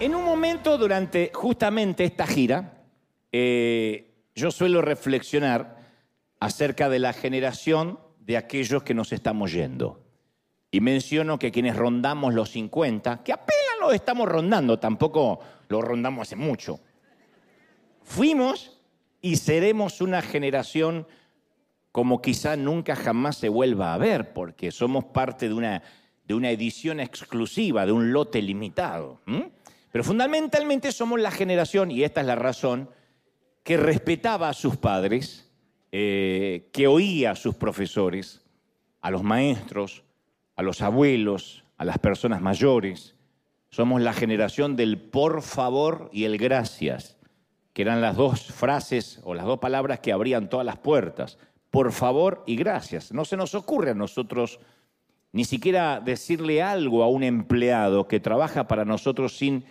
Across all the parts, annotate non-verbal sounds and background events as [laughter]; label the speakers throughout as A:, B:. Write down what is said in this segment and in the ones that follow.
A: En un momento durante justamente esta gira, eh, yo suelo reflexionar acerca de la generación de aquellos que nos estamos yendo. Y menciono que quienes rondamos los 50, que apenas lo estamos rondando, tampoco lo rondamos hace mucho, fuimos y seremos una generación como quizá nunca jamás se vuelva a ver, porque somos parte de una, de una edición exclusiva, de un lote limitado. Pero fundamentalmente somos la generación, y esta es la razón, que respetaba a sus padres, eh, que oía a sus profesores, a los maestros, a los abuelos, a las personas mayores. Somos la generación del por favor y el gracias, que eran las dos frases o las dos palabras que abrían todas las puertas. Por favor y gracias. No se nos ocurre a nosotros ni siquiera decirle algo a un empleado que trabaja para nosotros sin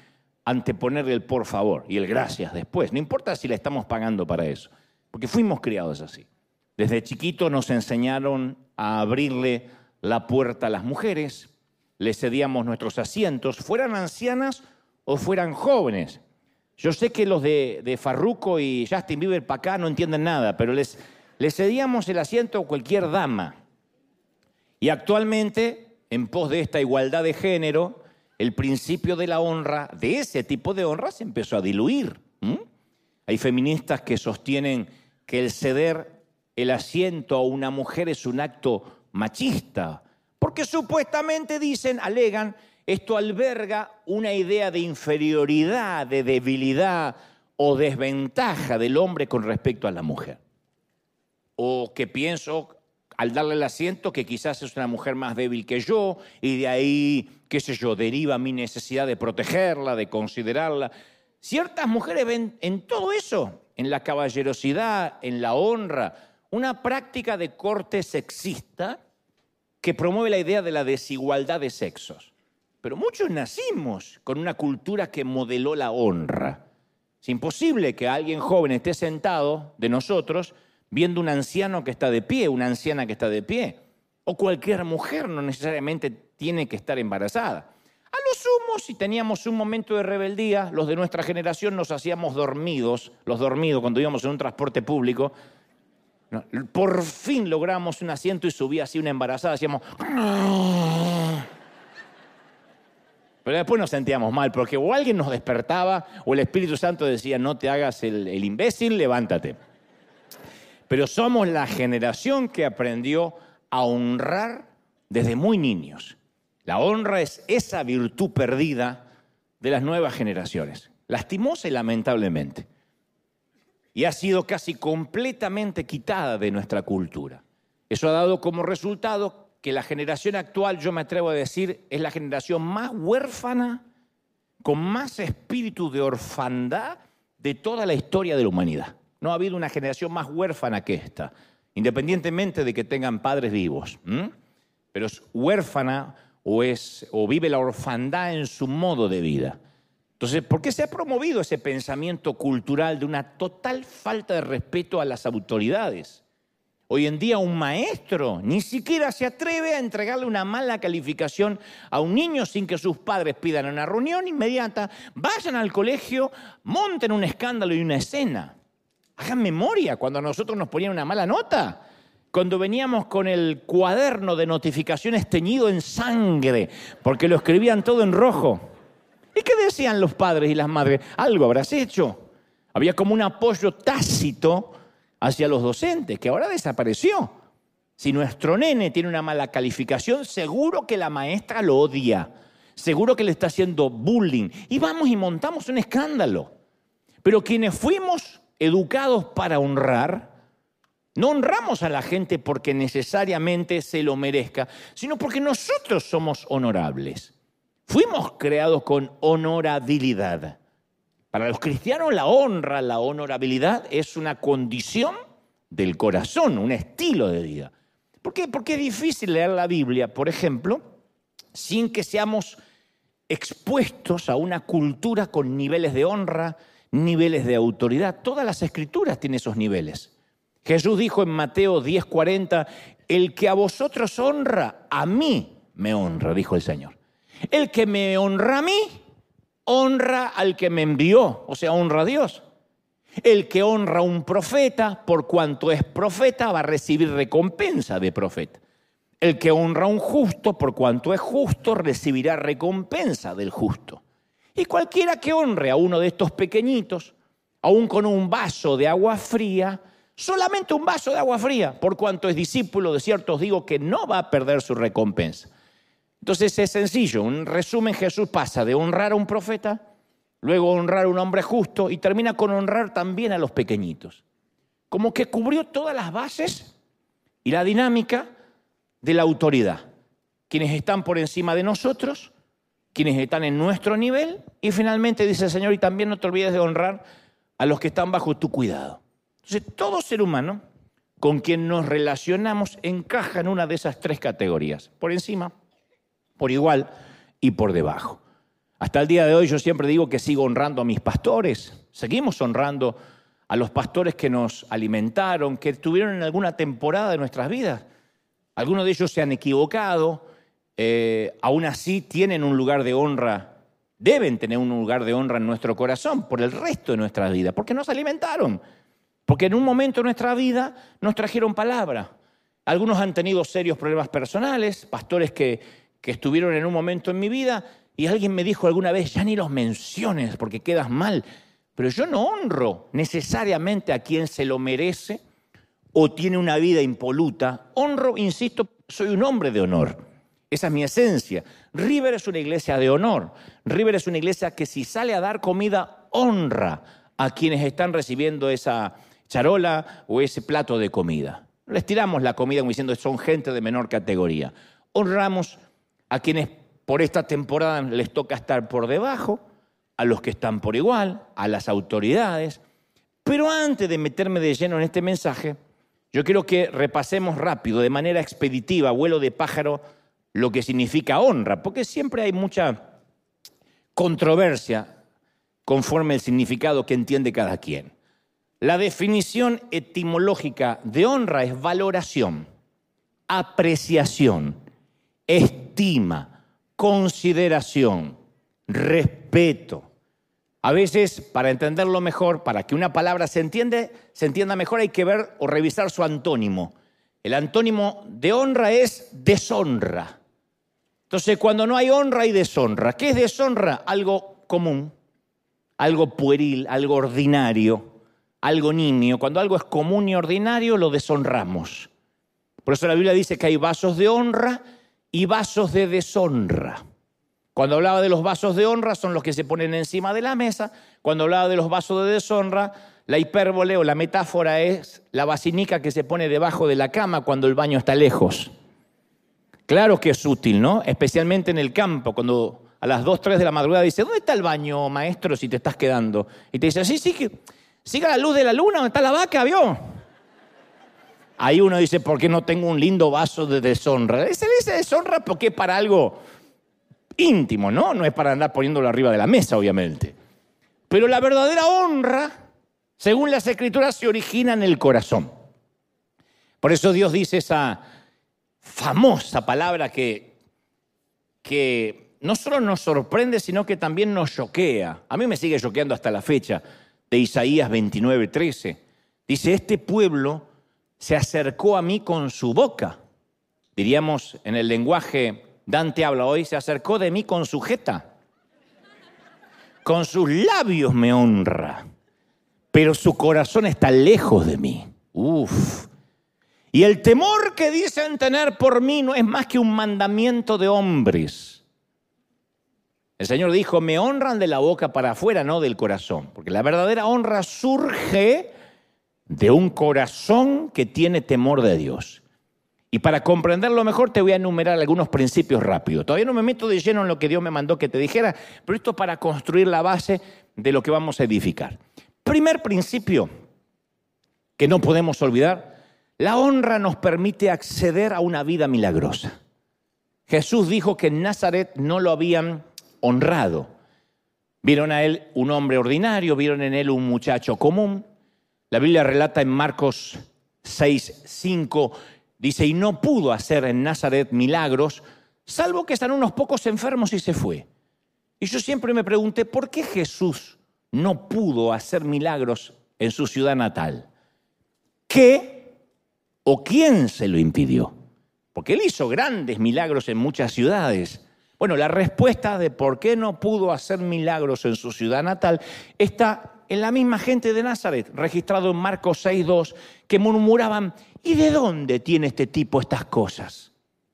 A: anteponerle el por favor y el gracias después. No importa si le estamos pagando para eso, porque fuimos criados así. Desde chiquitos nos enseñaron a abrirle la puerta a las mujeres, le cedíamos nuestros asientos, fueran ancianas o fueran jóvenes. Yo sé que los de, Farruco y Justin Bieber para acá no entienden nada, pero les, les cedíamos el asiento a cualquier dama. Y actualmente, en pos de esta igualdad de género, el principio de la honra, de ese tipo de honra, se empezó a diluir. Hay feministas que sostienen que el ceder el asiento a una mujer es un acto machista, porque supuestamente dicen, alegan, esto alberga una idea de inferioridad, de debilidad o desventaja del hombre con respecto a la mujer. O que pienso al darle el asiento que quizás es una mujer más débil que yo y de ahí, qué sé yo, deriva mi necesidad de protegerla, de considerarla. Ciertas mujeres ven en todo eso, en la caballerosidad, en la honra, una práctica de corte sexista que promueve la idea de la desigualdad de sexos. Pero muchos nacimos con una cultura que modeló la honra. Es imposible que alguien joven esté sentado de nosotros viendo un anciano que está de pie, una anciana que está de pie. O cualquier mujer no necesariamente tiene que estar embarazada. A lo sumo, si teníamos un momento de rebeldía, los de nuestra generación nos hacíamos dormidos, los dormidos cuando íbamos en un transporte público. Por fin logramos un asiento y subía así una embarazada, hacíamos... Pero después nos sentíamos mal, porque o alguien nos despertaba o el Espíritu Santo decía, no te hagas el, imbécil, levántate. Pero somos la generación que aprendió a honrar desde muy niños. La honra es esa virtud perdida de las nuevas generaciones, lastimosa y lamentablemente. Y ha sido casi completamente quitada de nuestra cultura. Eso ha dado como resultado que la generación actual, yo me atrevo a decir, es la generación más huérfana, con más espíritu de orfandad de toda la historia de la humanidad. No ha habido una generación más huérfana que esta, independientemente de que tengan padres vivos. Pero es huérfana o, o vive la orfandad en su modo de vida. Entonces, ¿por qué se ha promovido ese pensamiento cultural de una total falta de respeto a las autoridades? Hoy en día un maestro ni siquiera se atreve a entregarle una mala calificación a un niño sin que sus padres pidan una reunión inmediata, vayan al colegio, monten un escándalo y una escena. Hagan memoria cuando a nosotros nos ponían una mala nota. Cuando veníamos con el cuaderno de notificaciones teñido en sangre, porque lo escribían todo en rojo. ¿Y qué decían los padres y las madres? Algo habrás hecho. Había como un apoyo tácito hacia los docentes, que ahora desapareció. Si nuestro nene tiene una mala calificación, seguro que la maestra lo odia. Seguro que le está haciendo bullying. Y vamos y montamos un escándalo. Pero quienes fuimos educados para honrar, no honramos a la gente porque necesariamente se lo merezca, sino porque nosotros somos honorables. Fuimos creados con honorabilidad. Para los cristianos la honra, la honorabilidad es una condición del corazón, un estilo de vida. ¿Por qué? Porque es difícil leer la Biblia, por ejemplo, sin que seamos expuestos a una cultura con niveles de honra, niveles de autoridad. Todas las escrituras tienen esos niveles. Jesús dijo en Mateo 10:40, el que a vosotros honra, a mí me honra, dijo el Señor. El que me honra a mí, honra al que me envió, o sea, honra a Dios. El que honra a un profeta, por cuanto es profeta, va a recibir recompensa de profeta. El que honra a un justo, por cuanto es justo, recibirá recompensa del justo. Y cualquiera que honre a uno de estos pequeñitos, aun con un vaso de agua fría, solamente un vaso de agua fría, por cuanto es discípulo de ciertos, digo que no va a perder su recompensa. Entonces es sencillo, un resumen Jesús pasa de honrar a un profeta, luego honrar a un hombre justo y termina con honrar también a los pequeñitos. Como que cubrió todas las bases y la dinámica de la autoridad. Quienes están por encima de nosotros, quienes están en nuestro nivel y finalmente dice el Señor, y también no te olvides de honrar a los que están bajo tu cuidado. Entonces, todo ser humano con quien nos relacionamos encaja en una de esas tres categorías, por encima, por igual y por debajo. Hasta el día de hoy yo siempre digo que sigo honrando a mis pastores, seguimos honrando a los pastores que nos alimentaron, que estuvieron en alguna temporada de nuestras vidas. Algunos de ellos se han equivocado, eh, aún así tienen un lugar de honra, deben tener un lugar de honra en nuestro corazón por el resto de nuestra vida, porque nos alimentaron, porque en un momento de nuestra vida nos trajeron palabra. Algunos han tenido serios problemas personales, pastores que, que estuvieron en un momento en mi vida y alguien me dijo alguna vez, ya ni los menciones porque quedas mal, pero yo no honro necesariamente a quien se lo merece o tiene una vida impoluta, honro, insisto, soy un hombre de honor. Esa es mi esencia. River es una iglesia de honor. River es una iglesia que si sale a dar comida, honra a quienes están recibiendo esa charola o ese plato de comida. Les tiramos la comida como diciendo son gente de menor categoría. Honramos a quienes por esta temporada les toca estar por debajo, a los que están por igual, a las autoridades. Pero antes de meterme de lleno en este mensaje, yo quiero que repasemos rápido, de manera expeditiva, vuelo de pájaro, lo que significa honra, porque siempre hay mucha controversia conforme el significado que entiende cada quien. La definición etimológica de honra es valoración, apreciación, estima, consideración, respeto. A veces, para entenderlo mejor, para que una palabra se, entiende, se entienda mejor, hay que ver o revisar su antónimo. El antónimo de honra es deshonra. Entonces, cuando no hay honra, hay deshonra. ¿Qué es deshonra? Algo común, algo pueril, algo ordinario, algo nimio. Cuando algo es común y ordinario, lo deshonramos. Por eso la Biblia dice que hay vasos de honra y vasos de deshonra. Cuando hablaba de los vasos de honra, son los que se ponen encima de la mesa. Cuando hablaba de los vasos de deshonra, la hipérbole o la metáfora es la basinica que se pone debajo de la cama cuando el baño está lejos. Claro que es útil, ¿no? Especialmente en el campo, cuando a las 2, 3 de la madrugada dice, ¿dónde está el baño, maestro, si te estás quedando? Y te dice, sí, sí, que siga la luz de la luna, ¿dónde está la vaca, vio? Ahí uno dice, ¿por qué no tengo un lindo vaso de deshonra? Ese dice deshonra porque es para algo íntimo, ¿no? No es para andar poniéndolo arriba de la mesa, obviamente. Pero la verdadera honra, según las escrituras, se origina en el corazón. Por eso Dios dice esa famosa palabra que, que no solo nos sorprende, sino que también nos choquea. A mí me sigue choqueando hasta la fecha de Isaías 29, 13. Dice, este pueblo se acercó a mí con su boca. Diríamos en el lenguaje Dante habla hoy, se acercó de mí con su jeta. Con sus labios me honra, pero su corazón está lejos de mí. Uf, y el temor que dicen tener por mí no es más que un mandamiento de hombres. El Señor dijo, me honran de la boca para afuera, no del corazón, porque la verdadera honra surge de un corazón que tiene temor de Dios. Y para comprenderlo mejor te voy a enumerar algunos principios rápidos. Todavía no me meto de lleno en lo que Dios me mandó que te dijera, pero esto para construir la base de lo que vamos a edificar. Primer principio que no podemos olvidar la honra nos permite acceder a una vida milagrosa. Jesús dijo que en Nazaret no lo habían honrado. Vieron a él un hombre ordinario, vieron en él un muchacho común. La Biblia relata en Marcos 6, 5, dice, y no pudo hacer en Nazaret milagros, salvo que están unos pocos enfermos y se fue. Y yo siempre me pregunté, ¿por qué Jesús no pudo hacer milagros en su ciudad natal? ¿Qué o quién se lo impidió? Porque él hizo grandes milagros en muchas ciudades. Bueno, la respuesta de por qué no pudo hacer milagros en su ciudad natal está en la misma gente de Nazaret, registrado en Marcos 6.2, que murmuraban, ¿y de dónde tiene este tipo estas cosas?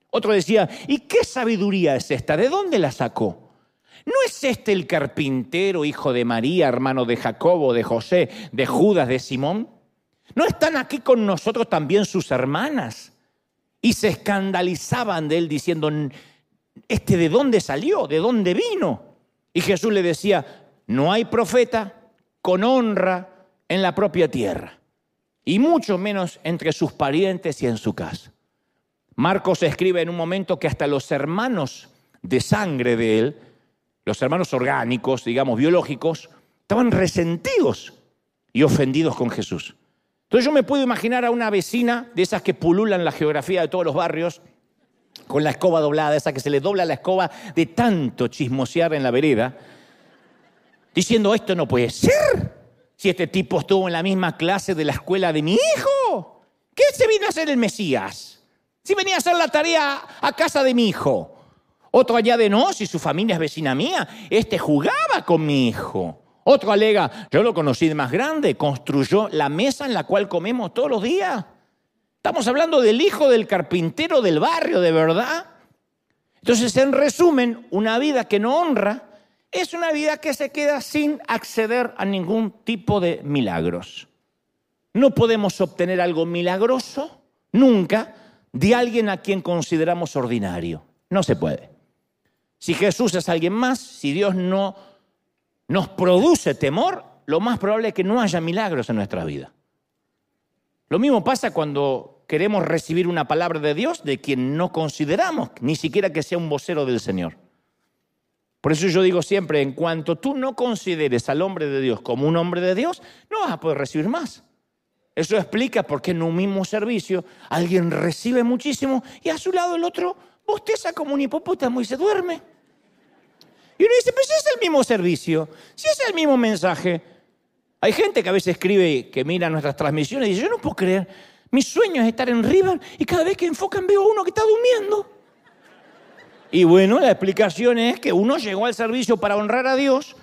A: Otro decía, ¿y qué sabiduría es esta? ¿De dónde la sacó? ¿No es este el carpintero, hijo de María, hermano de Jacobo, de José, de Judas, de Simón? ¿No están aquí con nosotros también sus hermanas? Y se escandalizaban de él diciendo, ¿este de dónde salió? ¿De dónde vino? Y Jesús le decía, no hay profeta con honra en la propia tierra, y mucho menos entre sus parientes y en su casa. Marcos escribe en un momento que hasta los hermanos de sangre de él, los hermanos orgánicos, digamos, biológicos, estaban resentidos y ofendidos con Jesús. Entonces yo me puedo imaginar a una vecina de esas que pululan la geografía de todos los barrios, con la escoba doblada, esa que se le dobla la escoba de tanto chismosear en la vereda, diciendo, esto no puede ser. Si este tipo estuvo en la misma clase de la escuela de mi hijo, ¿qué se vino a hacer el Mesías? Si venía a hacer la tarea a casa de mi hijo. Otro allá de no, si su familia es vecina mía, este jugaba con mi hijo. Otro alega, yo lo conocí de más grande, construyó la mesa en la cual comemos todos los días. Estamos hablando del hijo del carpintero del barrio, de verdad. Entonces, en resumen, una vida que no honra es una vida que se queda sin acceder a ningún tipo de milagros. No podemos obtener algo milagroso nunca de alguien a quien consideramos ordinario. No se puede. Si Jesús es alguien más, si Dios no nos produce temor, lo más probable es que no haya milagros en nuestra vida. Lo mismo pasa cuando queremos recibir una palabra de Dios de quien no consideramos ni siquiera que sea un vocero del Señor. Por eso yo digo siempre, en cuanto tú no consideres al hombre de Dios como un hombre de Dios, no vas a poder recibir más. Eso explica por qué en un mismo servicio alguien recibe muchísimo y a su lado el otro bosteza como un hipopótamo y se duerme. Y uno dice, pues si es el mismo servicio, si es el mismo mensaje. Hay gente que a veces escribe, que mira nuestras transmisiones y dice, yo no puedo creer, mi sueño es estar en River y cada vez que enfocan veo a uno que está durmiendo. Y bueno, la explicación es que uno llegó al servicio para honrar a Dios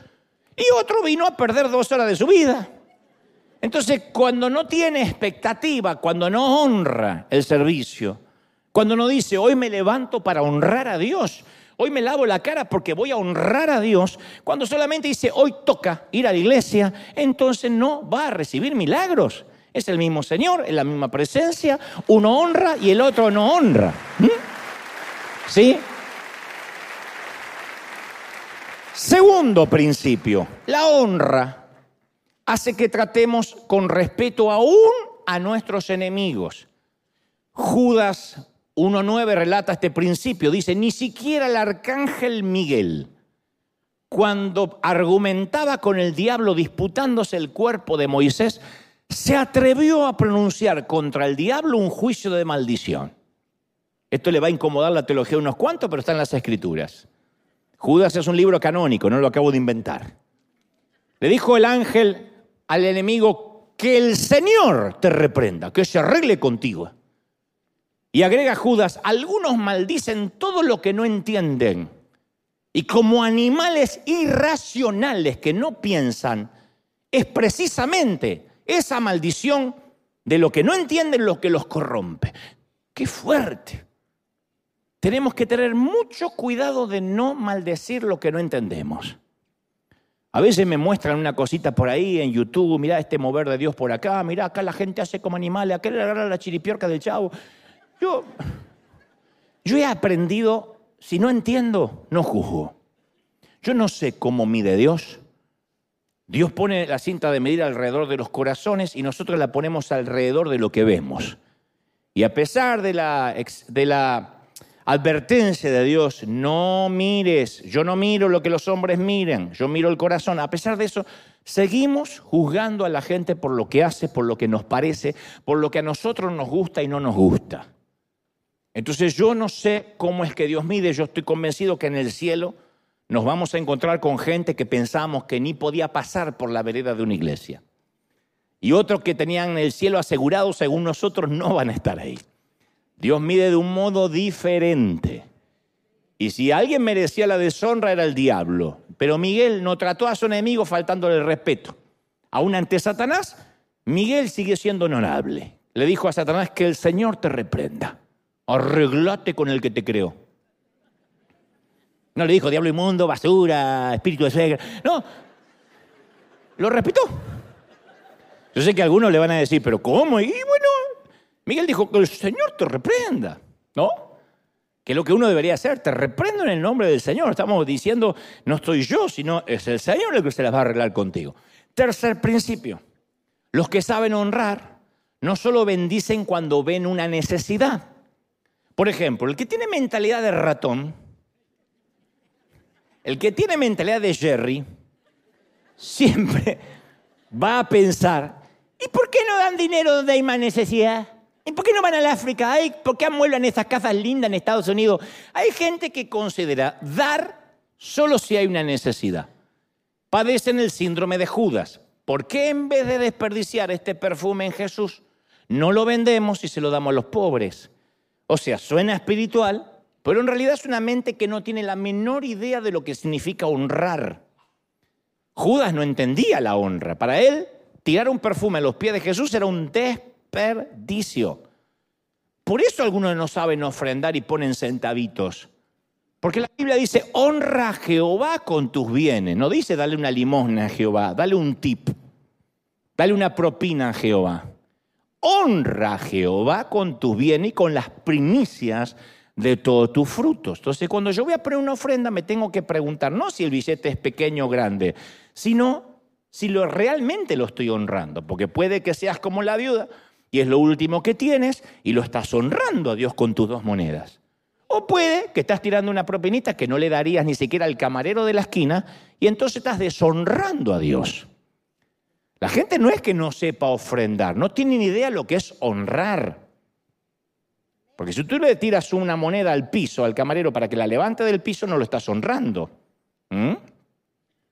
A: y otro vino a perder dos horas de su vida. Entonces, cuando no tiene expectativa, cuando no honra el servicio, cuando no dice, hoy me levanto para honrar a Dios, hoy me lavo la cara porque voy a honrar a Dios, cuando solamente dice, hoy toca ir a la iglesia, entonces no va a recibir milagros. Es el mismo Señor, es la misma presencia, uno honra y el otro no honra. ¿Mm? ¿Sí? Segundo principio, la honra hace que tratemos con respeto aún a nuestros enemigos. Judas 1.9 relata este principio, dice, ni siquiera el arcángel Miguel, cuando argumentaba con el diablo disputándose el cuerpo de Moisés, se atrevió a pronunciar contra el diablo un juicio de maldición. Esto le va a incomodar la teología a unos cuantos, pero está en las escrituras. Judas es un libro canónico, no lo acabo de inventar. Le dijo el ángel al enemigo que el Señor te reprenda, que se arregle contigo. Y agrega Judas, algunos maldicen todo lo que no entienden. Y como animales irracionales que no piensan, es precisamente esa maldición de lo que no entienden lo que los corrompe. Qué fuerte. Tenemos que tener mucho cuidado de no maldecir lo que no entendemos. A veces me muestran una cosita por ahí en YouTube, mira este mover de Dios por acá, mira acá la gente hace como animales, acá le agarra la chiripiorca del chavo. Yo, yo he aprendido, si no entiendo, no juzgo. Yo no sé cómo mide Dios. Dios pone la cinta de medir alrededor de los corazones y nosotros la ponemos alrededor de lo que vemos. Y a pesar de la advertencia de Dios, no mires, yo no miro lo que los hombres miran, yo miro el corazón. A pesar de eso, seguimos juzgando a la gente por lo que hace, por lo que nos parece, por lo que a nosotros nos gusta y no nos gusta. Entonces yo no sé cómo es que Dios mide, yo estoy convencido que en el cielo nos vamos a encontrar con gente que pensamos que ni podía pasar por la vereda de una iglesia. Y otros que tenían el cielo asegurado, según nosotros, no van a estar ahí. Dios mide de un modo diferente. Y si alguien merecía la deshonra era el diablo. Pero Miguel no trató a su enemigo faltándole el respeto. Aún ante Satanás, Miguel sigue siendo honorable. Le dijo a Satanás que el Señor te reprenda. Arreglate con el que te creó. No le dijo diablo inmundo, basura, espíritu de suegra. No. Lo respetó. Yo sé que algunos le van a decir, pero ¿cómo? Y bueno, Miguel dijo que el Señor te reprenda, ¿no? Que es lo que uno debería hacer, te reprendo en el nombre del Señor. Estamos diciendo, no estoy yo, sino es el Señor el que se las va a arreglar contigo. Tercer principio, los que saben honrar no solo bendicen cuando ven una necesidad. Por ejemplo, el que tiene mentalidad de ratón, el que tiene mentalidad de Jerry, siempre [laughs] va a pensar, ¿y por qué no dan dinero donde hay más necesidad? ¿Y por qué no van al África? ¿Por qué amueblan esas casas lindas en Estados Unidos? Hay gente que considera dar solo si hay una necesidad. Padecen el síndrome de Judas. ¿Por qué en vez de desperdiciar este perfume en Jesús, no lo vendemos y se lo damos a los pobres? O sea, suena espiritual, pero en realidad es una mente que no tiene la menor idea de lo que significa honrar. Judas no entendía la honra. Para él, tirar un perfume a los pies de Jesús era un desperdicio desperdicio. Por eso algunos no saben ofrendar y ponen centavitos. Porque la Biblia dice, honra a Jehová con tus bienes. No dice, dale una limosna a Jehová, dale un tip, dale una propina a Jehová. Honra a Jehová con tus bienes y con las primicias de todos tus frutos. Entonces, cuando yo voy a poner una ofrenda, me tengo que preguntar no si el billete es pequeño o grande, sino si lo, realmente lo estoy honrando. Porque puede que seas como la viuda y es lo último que tienes y lo estás honrando a Dios con tus dos monedas. O puede que estás tirando una propinita que no le darías ni siquiera al camarero de la esquina y entonces estás deshonrando a Dios. La gente no es que no sepa ofrendar, no tiene ni idea lo que es honrar. Porque si tú le tiras una moneda al piso, al camarero, para que la levante del piso, no lo estás honrando. ¿Mm?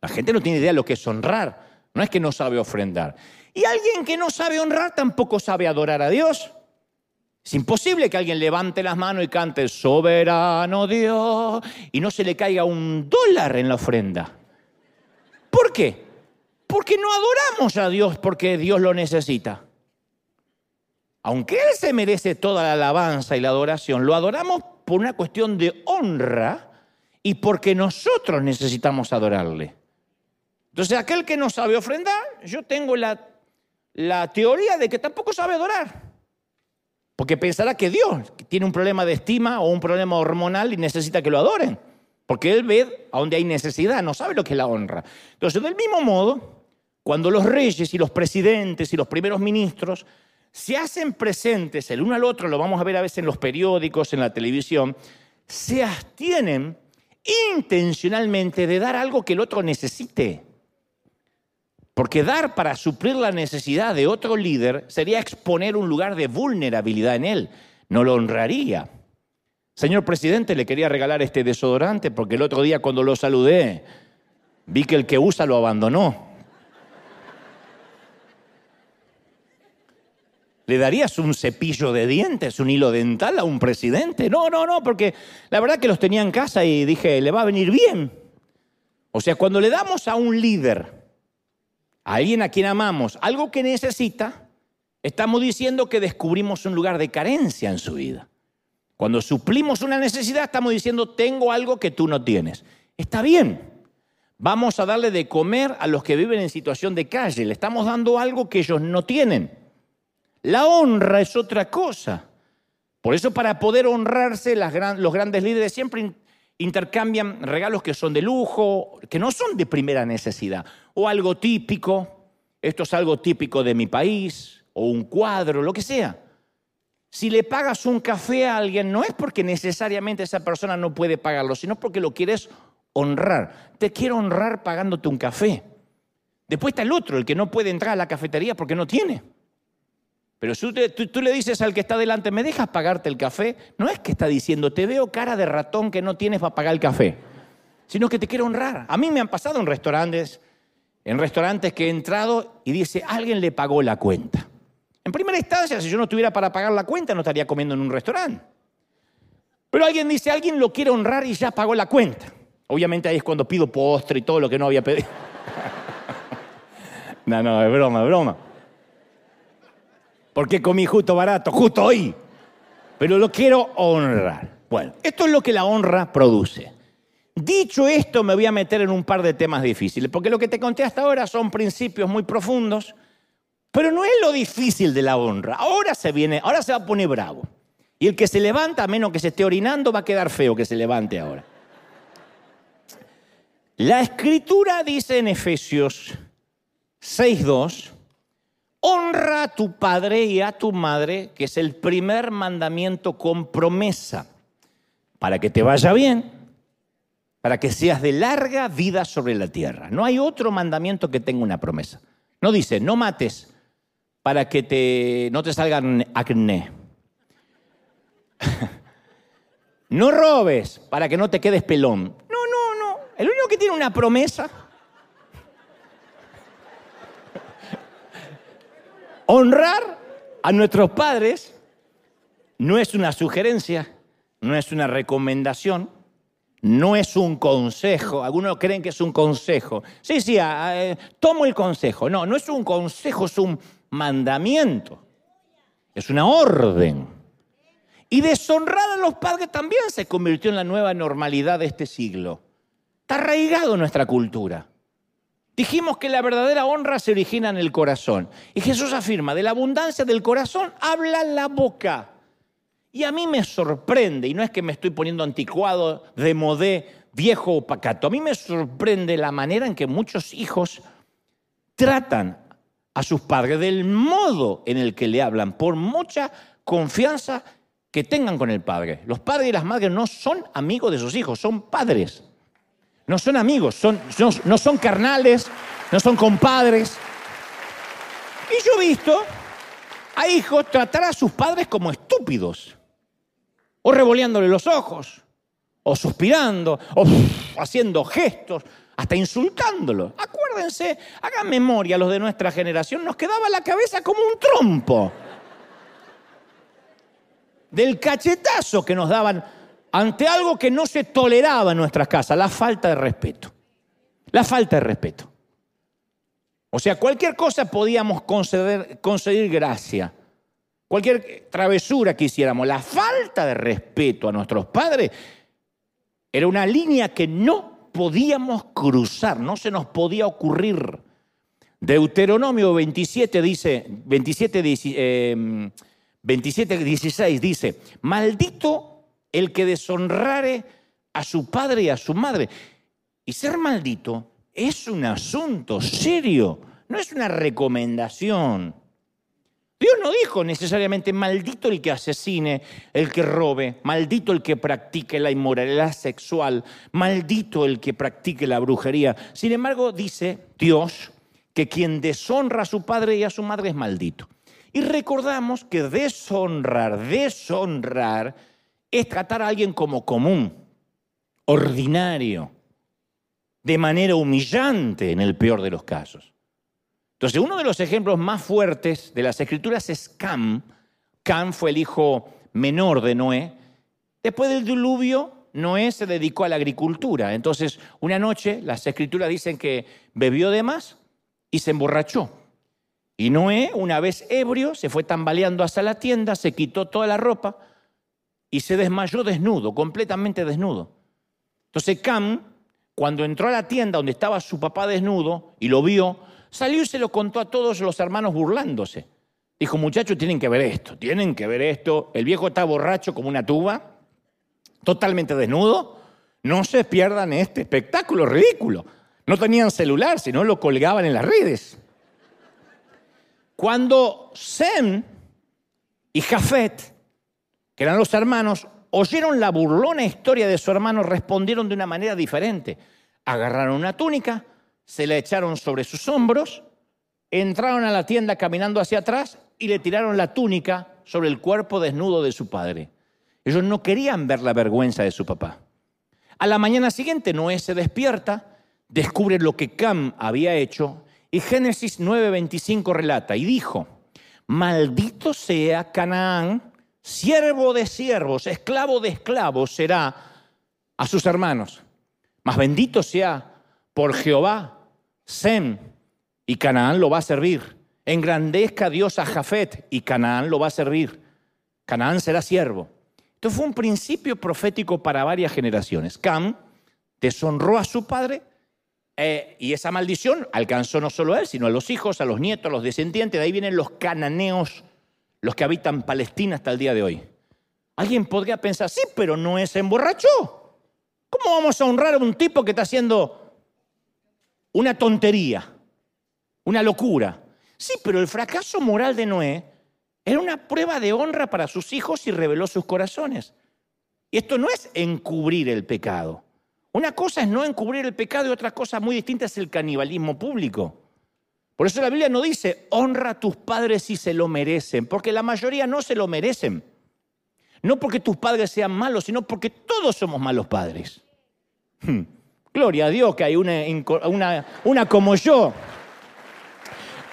A: La gente no tiene idea de lo que es honrar. No es que no sabe ofrendar. Y alguien que no sabe honrar tampoco sabe adorar a Dios. Es imposible que alguien levante las manos y cante soberano Dios y no se le caiga un dólar en la ofrenda. ¿Por qué? Porque no adoramos a Dios porque Dios lo necesita. Aunque Él se merece toda la alabanza y la adoración, lo adoramos por una cuestión de honra y porque nosotros necesitamos adorarle. Entonces aquel que no sabe ofrendar, yo tengo la la teoría de que tampoco sabe adorar. Porque pensará que Dios tiene un problema de estima o un problema hormonal y necesita que lo adoren. Porque Él ve a donde hay necesidad, no sabe lo que es la honra. Entonces, del mismo modo, cuando los reyes y los presidentes y los primeros ministros se hacen presentes el uno al otro, lo vamos a ver a veces en los periódicos, en la televisión, se abstienen intencionalmente de dar algo que el otro necesite. Porque dar para suplir la necesidad de otro líder sería exponer un lugar de vulnerabilidad en él. No lo honraría. Señor presidente, le quería regalar este desodorante porque el otro día cuando lo saludé vi que el que usa lo abandonó. ¿Le darías un cepillo de dientes, un hilo dental a un presidente? No, no, no, porque la verdad que los tenía en casa y dije, le va a venir bien. O sea, cuando le damos a un líder a alguien a quien amamos algo que necesita, estamos diciendo que descubrimos un lugar de carencia en su vida. Cuando suplimos una necesidad, estamos diciendo, tengo algo que tú no tienes. Está bien. Vamos a darle de comer a los que viven en situación de calle. Le estamos dando algo que ellos no tienen. La honra es otra cosa. Por eso para poder honrarse, los grandes líderes siempre intercambian regalos que son de lujo, que no son de primera necesidad, o algo típico, esto es algo típico de mi país, o un cuadro, lo que sea. si le pagas un café a alguien, no es porque necesariamente esa persona no puede pagarlo, sino porque lo quieres honrar. Te quiero honrar pagándote un café. Después está el otro, el que no puede entrar a la cafetería porque no tiene. Pero si tú, le dices al que está delante, ¿me dejas pagarte el café? No es que está diciendo, te veo cara de ratón que no tienes para pagar el café, sino que te quiero honrar. A mí me han pasado en restaurantes, en restaurantes que he entrado y dice, alguien le pagó la cuenta. En primera instancia, si yo no tuviera para pagar la cuenta, no estaría comiendo en un restaurante. Pero alguien dice, alguien lo quiere honrar y ya pagó la cuenta. Obviamente ahí es cuando pido postre y todo lo que no había pedido. [laughs] no, no, es broma, es broma. ¿Por qué comí justo barato? Justo hoy. Pero lo quiero honrar. Bueno, esto es lo que la honra produce. Dicho esto, me voy a meter en un par de temas difíciles, porque lo que te conté hasta ahora son principios muy profundos pero no es lo difícil de la honra. Ahora se viene, ahora se va a poner bravo. Y el que se levanta, a menos que se esté orinando, va a quedar feo que se levante ahora. La escritura dice en Efesios 6.2, honra a tu padre y a tu madre, que es el primer mandamiento con promesa, para que te vaya bien, para que seas de larga vida sobre la tierra. No hay otro mandamiento que tenga una promesa. No dice, no mates, para que te, no te salgan acné. [laughs] no robes para que no te quedes pelón. No, no, no. El único que tiene una promesa. Honrar a nuestros padres no es una sugerencia, no es una recomendación, no es un consejo. Algunos creen que es un consejo. Sí, sí, eh, tomo el consejo. No, no es un consejo, es un mandamiento, es una orden. Y deshonrar a los padres también se convirtió en la nueva normalidad de este siglo. Está arraigado en nuestra cultura. Dijimos que la verdadera honra se origina en el corazón. Y Jesús afirma, de la abundancia del corazón habla la boca. Y a mí me sorprende, y no es que me estoy poniendo anticuado, de modé, viejo o pacato, a mí me sorprende la manera en que muchos hijos tratan a sus padres del modo en el que le hablan, por mucha confianza que tengan con el padre. Los padres y las madres no son amigos de sus hijos, son padres. No son amigos, son, no, son carnales, no son compadres. Y yo he visto a hijos tratar a sus padres como estúpidos, o revoleándole los ojos, o suspirando, o haciendo gestos hasta insultándolo. Acuérdense, hagan memoria los de nuestra generación, nos quedaba la cabeza como un trompo. Del cachetazo que nos daban ante algo que no se toleraba en nuestras casas, la falta de respeto. La falta de respeto. O sea, cualquier cosa podíamos conceder, conceder gracia. Cualquier travesura que hiciéramos, la falta de respeto a nuestros padres era una línea que no podíamos cruzar, no se nos podía ocurrir. Deuteronomio 27 dice, 27, 27 16 dice, maldito el que deshonrare a su padre y a su madre. Y ser maldito es un asunto serio, no es una recomendación. Dios no dijo necesariamente maldito el que asesine, el que robe, maldito el que practique la inmoralidad sexual, maldito el que practique la brujería. Sin embargo, dice Dios que quien deshonra a su padre y a su madre es maldito. Y recordamos que deshonrar, deshonrar es tratar a alguien como común, ordinario, de manera humillante en el peor de los casos. Entonces, uno de los ejemplos más fuertes de las escrituras es Cam. Cam fue el hijo menor de Noé. Después del diluvio, Noé se dedicó a la agricultura. Entonces, una noche, las escrituras dicen que bebió de más y se emborrachó. Y Noé, una vez ebrio, se fue tambaleando hasta la tienda, se quitó toda la ropa y se desmayó desnudo, completamente desnudo. Entonces Cam, cuando entró a la tienda donde estaba su papá desnudo y lo vio, Salió y se lo contó a todos los hermanos burlándose. Dijo, muchachos, tienen que ver esto, tienen que ver esto. El viejo está borracho como una tuba, totalmente desnudo. No se pierdan este espectáculo ridículo. No tenían celular, sino lo colgaban en las redes. Cuando Sem y Jafet que eran los hermanos, oyeron la burlona historia de su hermano, respondieron de una manera diferente. Agarraron una túnica, se la echaron sobre sus hombros, entraron a la tienda caminando hacia atrás y le tiraron la túnica sobre el cuerpo desnudo de su padre. Ellos no querían ver la vergüenza de su papá. A la mañana siguiente Noé se despierta, descubre lo que Cam había hecho y Génesis 9:25 relata y dijo, maldito sea Canaán, siervo de siervos, esclavo de esclavos será a sus hermanos. Más bendito sea por Jehová, Sem, y Canaán lo va a servir. Engrandezca Dios a Jafet, y Canaán lo va a servir. Canaán será siervo. Esto fue un principio profético para varias generaciones. Cam deshonró a su padre eh, y esa maldición alcanzó no solo a él, sino a los hijos, a los nietos, a los descendientes. De ahí vienen los cananeos, los que habitan Palestina hasta el día de hoy. Alguien podría pensar, sí, pero no es emborrachó. ¿Cómo vamos a honrar a un tipo que está haciendo una tontería, una locura? Sí, pero el fracaso moral de Noé era una prueba de honra para sus hijos y reveló sus corazones. Y esto no es encubrir el pecado. Una cosa es no encubrir el pecado y otra cosa muy distinta es el canibalismo público. Por eso la Biblia no dice, honra a tus padres si se lo merecen, porque la mayoría no se lo merecen. No porque tus padres sean malos, sino porque todos somos malos padres. Hmm. Gloria a Dios que hay una, como yo.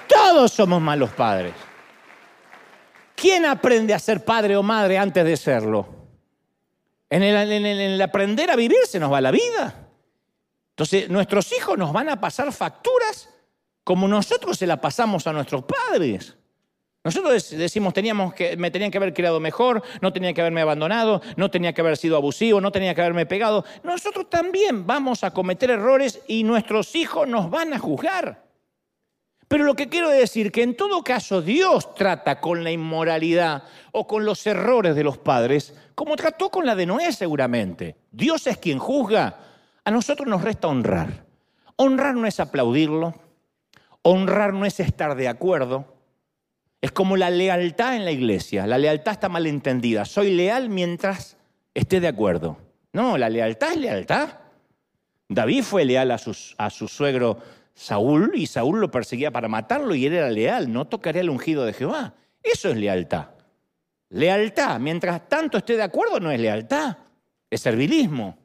A: Todos somos malos padres. ¿Quién aprende a ser padre o madre antes de serlo? En el, aprender a vivir se nos va la vida. Entonces, nuestros hijos nos van a pasar facturas como nosotros se la pasamos a nuestros padres. Nosotros decimos, teníamos que, me tenían que haber criado mejor, no tenía que haberme abandonado, no tenía que haber sido abusivo, no tenía que haberme pegado. Nosotros también vamos a cometer errores y nuestros hijos nos van a juzgar. Pero lo que quiero decir que en todo caso Dios trata con la inmoralidad o con los errores de los padres como trató con la de Noé seguramente. Dios es quien juzga. A nosotros nos resta honrar. Honrar no es aplaudirlo, honrar no es estar de acuerdo. Es como la lealtad en la iglesia. La lealtad está mal entendida. Soy leal mientras esté de acuerdo. No, la lealtad es lealtad. David fue leal a, su suegro Saúl y Saúl lo perseguía para matarlo y él era leal, no tocaría el ungido de Jehová. Eso es lealtad. Lealtad, mientras tanto esté de acuerdo, no es lealtad, es servilismo.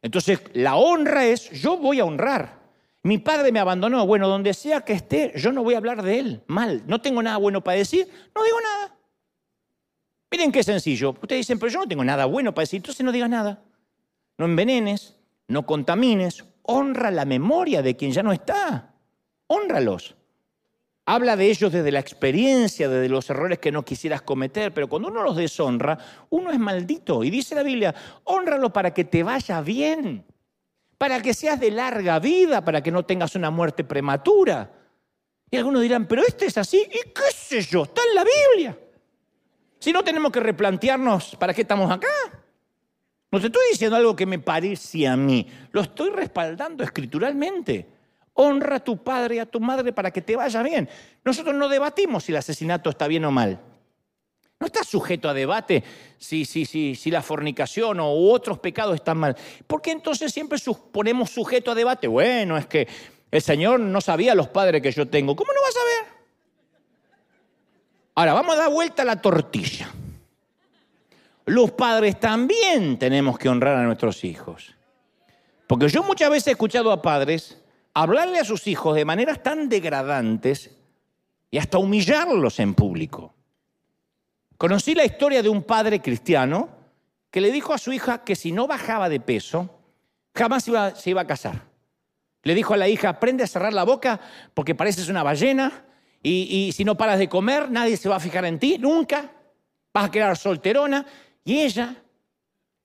A: Entonces, la honra es, yo voy a honrar. Mi padre me abandonó, bueno, donde sea que esté, yo no voy a hablar de él mal. No tengo nada bueno para decir, no digo nada. Miren qué sencillo. Ustedes dicen, pero yo no tengo nada bueno para decir, entonces no digas nada. No envenenes, no contamines, honra la memoria de quien ya no está. Honralos. Habla de ellos desde la experiencia, desde los errores que no quisieras cometer, pero cuando uno los deshonra, uno es maldito. Y dice la Biblia, honralo para que te vaya bien, para que seas de larga vida, para que no tengas una muerte prematura. Y algunos dirán, pero este es así, y qué sé yo, está en la Biblia. Si no tenemos que replantearnos, ¿para qué estamos acá? No te estoy diciendo algo que me parece a mí, lo estoy respaldando escrituralmente. Honra a tu padre y a tu madre para que te vaya bien. Nosotros no debatimos si el asesinato está bien o mal. No está sujeto a debate si, si, si, si la fornicación o otros pecados están mal. ¿Por qué entonces siempre ponemos sujeto a debate? Bueno, es que el Señor no sabía los padres que yo tengo. ¿Cómo no vas a ver? Ahora, vamos a dar vuelta a la tortilla los padres también tenemos que honrar a nuestros hijos. Porque yo muchas veces he escuchado a padres hablarle a sus hijos de maneras tan degradantes y hasta humillarlos en público. Conocí la historia de un padre cristiano que le dijo a su hija que si no bajaba de peso, jamás se iba a casar. Le dijo a la hija, aprende a cerrar la boca porque pareces una ballena y, y si no paras de comer, nadie se va a fijar en ti, nunca. Vas a quedar solterona y ella,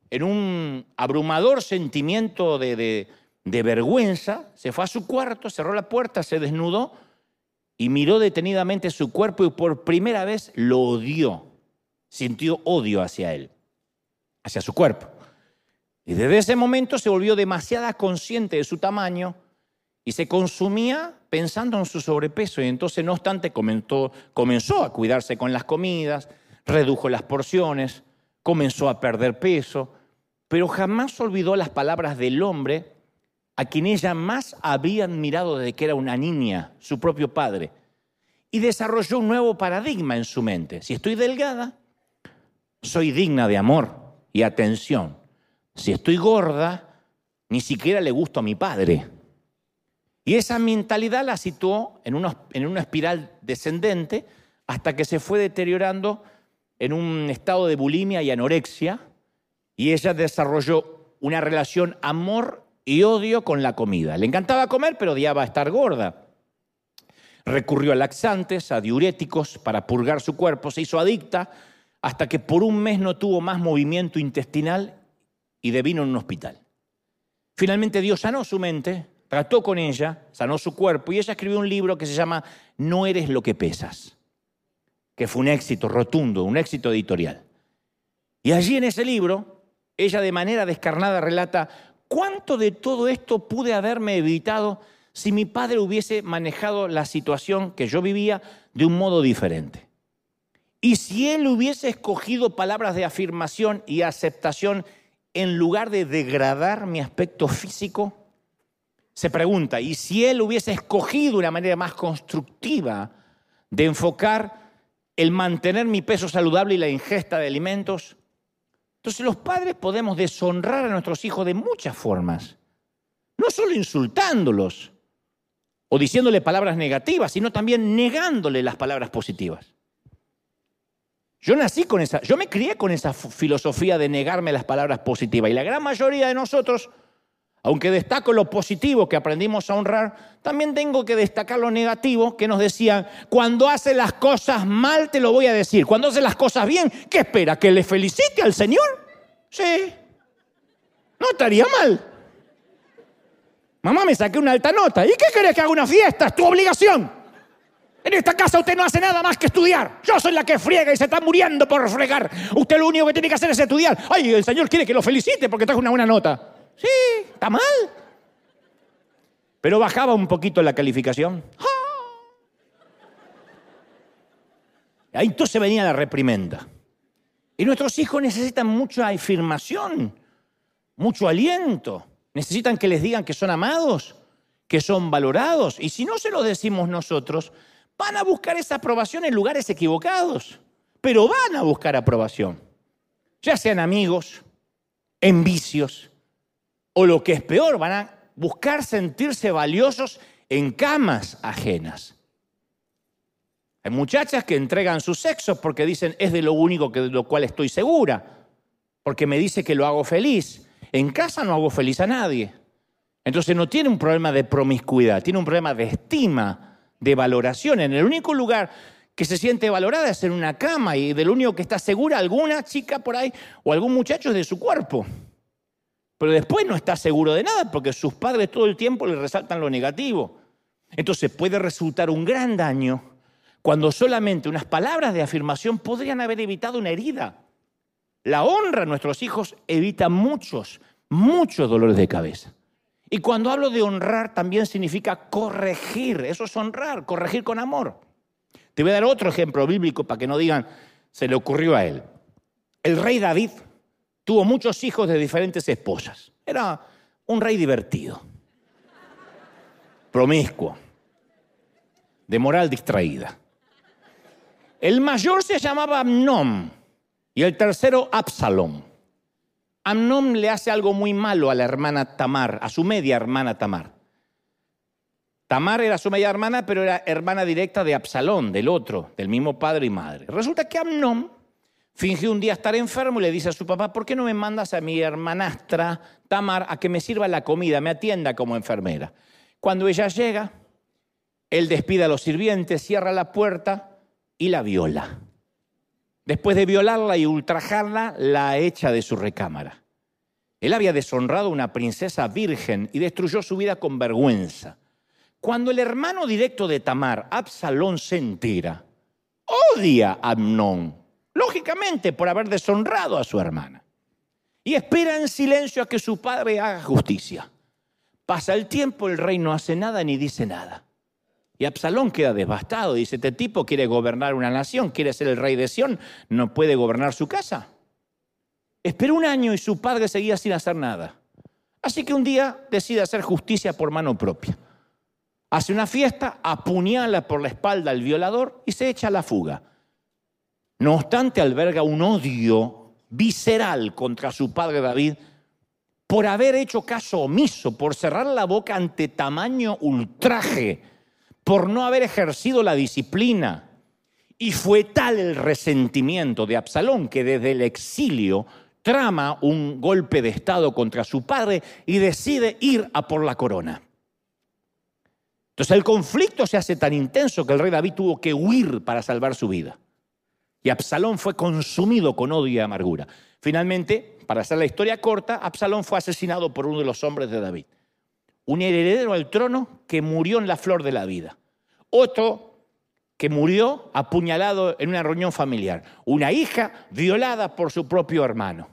A: en un abrumador sentimiento de, vergüenza, se fue a su cuarto, cerró la puerta, se desnudó y miró detenidamente su cuerpo y por primera vez lo odió. Sintió odio hacia él, hacia su cuerpo. Y desde ese momento se volvió demasiado consciente de su tamaño y se consumía pensando en su sobrepeso. Y entonces, no obstante, comenzó a cuidarse con las comidas, redujo las porciones, comenzó a perder peso, pero jamás olvidó las palabras del hombre a quien ella más había admirado desde que era una niña, su propio padre, y desarrolló un nuevo paradigma en su mente. Si estoy delgada, soy digna de amor y atención. Si estoy gorda, ni siquiera le gusto a mi padre. Y esa mentalidad la situó en una, en una espiral descendente hasta que se fue deteriorando en un estado de bulimia y anorexia, y ella desarrolló una relación amor y odio con la comida. Le encantaba comer, pero odiaba estar gorda. Recurrió a laxantes, a diuréticos para purgar su cuerpo, se hizo adicta hasta que por un mes no tuvo más movimiento intestinal y devino en un hospital. Finalmente Dios sanó su mente, trató con ella, sanó su cuerpo y ella escribió un libro que se llama No eres lo que pesas, que fue un éxito rotundo, un éxito editorial. Y allí en ese libro ella de manera descarnada relata, ¿cuánto de todo esto pude haberme evitado si mi padre hubiese manejado la situación que yo vivía de un modo diferente? Y si él hubiese escogido palabras de afirmación y aceptación en lugar de degradar mi aspecto físico, se pregunta, ¿y si él hubiese escogido una manera más constructiva de enfocar el mantener mi peso saludable y la ingesta de alimentos? Entonces los padres podemos deshonrar a nuestros hijos de muchas formas. No solo insultándolos o diciéndole palabras negativas, sino también negándole las palabras positivas. Yo nací con esa, yo me crié con esa filosofía de negarme las palabras positivas y la gran mayoría de nosotros, aunque destaco lo positivo que aprendimos a honrar, también tengo que destacar lo negativo que nos decían, cuando hace las cosas mal te lo voy a decir, cuando hace las cosas bien, ¿qué espera? ¿Que le felicite al Señor? Sí, no estaría mal. Mamá, me saqué una alta nota. ¿Y qué querés que haga una fiesta? Es tu obligación. En esta casa usted no hace nada más que estudiar. Yo soy la que friega y se está muriendo por fregar. Usted lo único que tiene que hacer es estudiar. Ay, el Señor quiere que lo felicite porque trajo una buena nota. Sí, está mal. Pero bajaba un poquito la calificación. Ahí entonces venía la reprimenda. Y nuestros hijos necesitan mucha afirmación, mucho aliento. Necesitan que les digan que son amados, que son valorados. Y si no se lo decimos nosotros, van a buscar esa aprobación en lugares equivocados. Pero van a buscar aprobación. Ya sean amigos, en vicios, o lo que es peor, van a buscar sentirse valiosos en camas ajenas. Hay muchachas que entregan su sexo porque dicen es de lo único que, de lo cual estoy segura, porque me dice que lo hago feliz. En casa no hago feliz a nadie. Entonces no tiene un problema de promiscuidad, tiene un problema de estima, de valoración. En el único lugar que se siente valorada es en una cama y del único que está segura alguna chica por ahí o algún muchacho es de su cuerpo. Pero después no está seguro de nada porque sus padres todo el tiempo le resaltan lo negativo. Entonces puede resultar un gran daño cuando solamente unas palabras de afirmación podrían haber evitado una herida. La honra a nuestros hijos evita muchos, muchos dolores de cabeza. Y cuando hablo de honrar también significa corregir, eso es honrar, corregir con amor. Te voy a dar otro ejemplo bíblico para que no digan, se le ocurrió a él. El rey David tuvo muchos hijos de diferentes esposas. Era un rey divertido, promiscuo, de moral distraída. El mayor se llamaba Amnón y el tercero Absalom. Amnón le hace algo muy malo a la hermana Tamar, a su media hermana Tamar. Tamar era su media hermana, pero era hermana directa de Absalón, del otro, del mismo padre y madre. Resulta que Amnón fingió un día estar enfermo y le dice a su papá, ¿por qué no me mandas a mi hermanastra Tamar a que me sirva la comida, me atienda como enfermera? Cuando ella llega, él despide a los sirvientes, cierra la puerta y la viola. Después de violarla y ultrajarla, la echa de su recámara. Él había deshonrado a una princesa virgen y destruyó su vida con vergüenza. Cuando el hermano directo de Tamar, Absalón, se entera, odia a Amnón, lógicamente por haber deshonrado a su hermana, y espera en silencio a que su padre haga justicia. Pasa el tiempo, el rey no hace nada ni dice nada. Y Absalón queda devastado. Dice, este tipo quiere gobernar una nación, quiere ser el rey de Sión, no puede gobernar su casa. Esperó un año y su padre seguía sin hacer nada. Así que un día decide hacer justicia por mano propia. Hace una fiesta, apuñala por la espalda al violador y se echa a la fuga. No obstante, alberga un odio visceral contra su padre David por haber hecho caso omiso, por cerrar la boca ante tamaño ultraje por no haber ejercido la disciplina. Y fue tal el resentimiento de Absalón que desde el exilio trama un golpe de Estado contra su padre y decide ir a por la corona. Entonces el conflicto se hace tan intenso que el rey David tuvo que huir para salvar su vida. Y Absalón fue consumido con odio y amargura. Finalmente, para hacer la historia corta, Absalón fue asesinado por uno de los hombres de David. Un heredero al trono que murió en la flor de la vida otro que murió apuñalado en una reunión familiar, una hija violada por su propio hermano.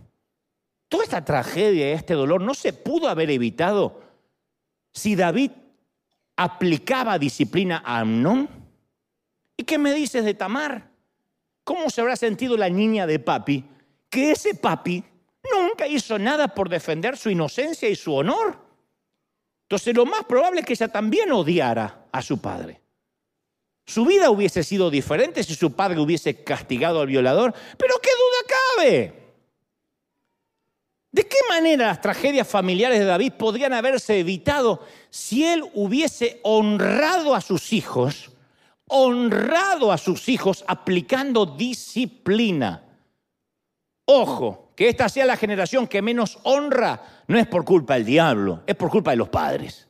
A: Toda esta tragedia, este dolor, no se pudo haber evitado si David aplicaba disciplina a Amnón. ¿Y qué me dices de Tamar? ¿Cómo se habrá sentido la niña de papi que ese papi nunca hizo nada por defender su inocencia y su honor? Entonces lo más probable es que ella también odiara a su padre. Su vida hubiese sido diferente si su padre hubiese castigado al violador, pero qué duda cabe. ¿De qué manera las tragedias familiares de David podrían haberse evitado si él hubiese honrado a sus hijos, honrado a sus hijos aplicando disciplina? Ojo, que esta sea la generación que menos honra no es por culpa del diablo, es por culpa de los padres.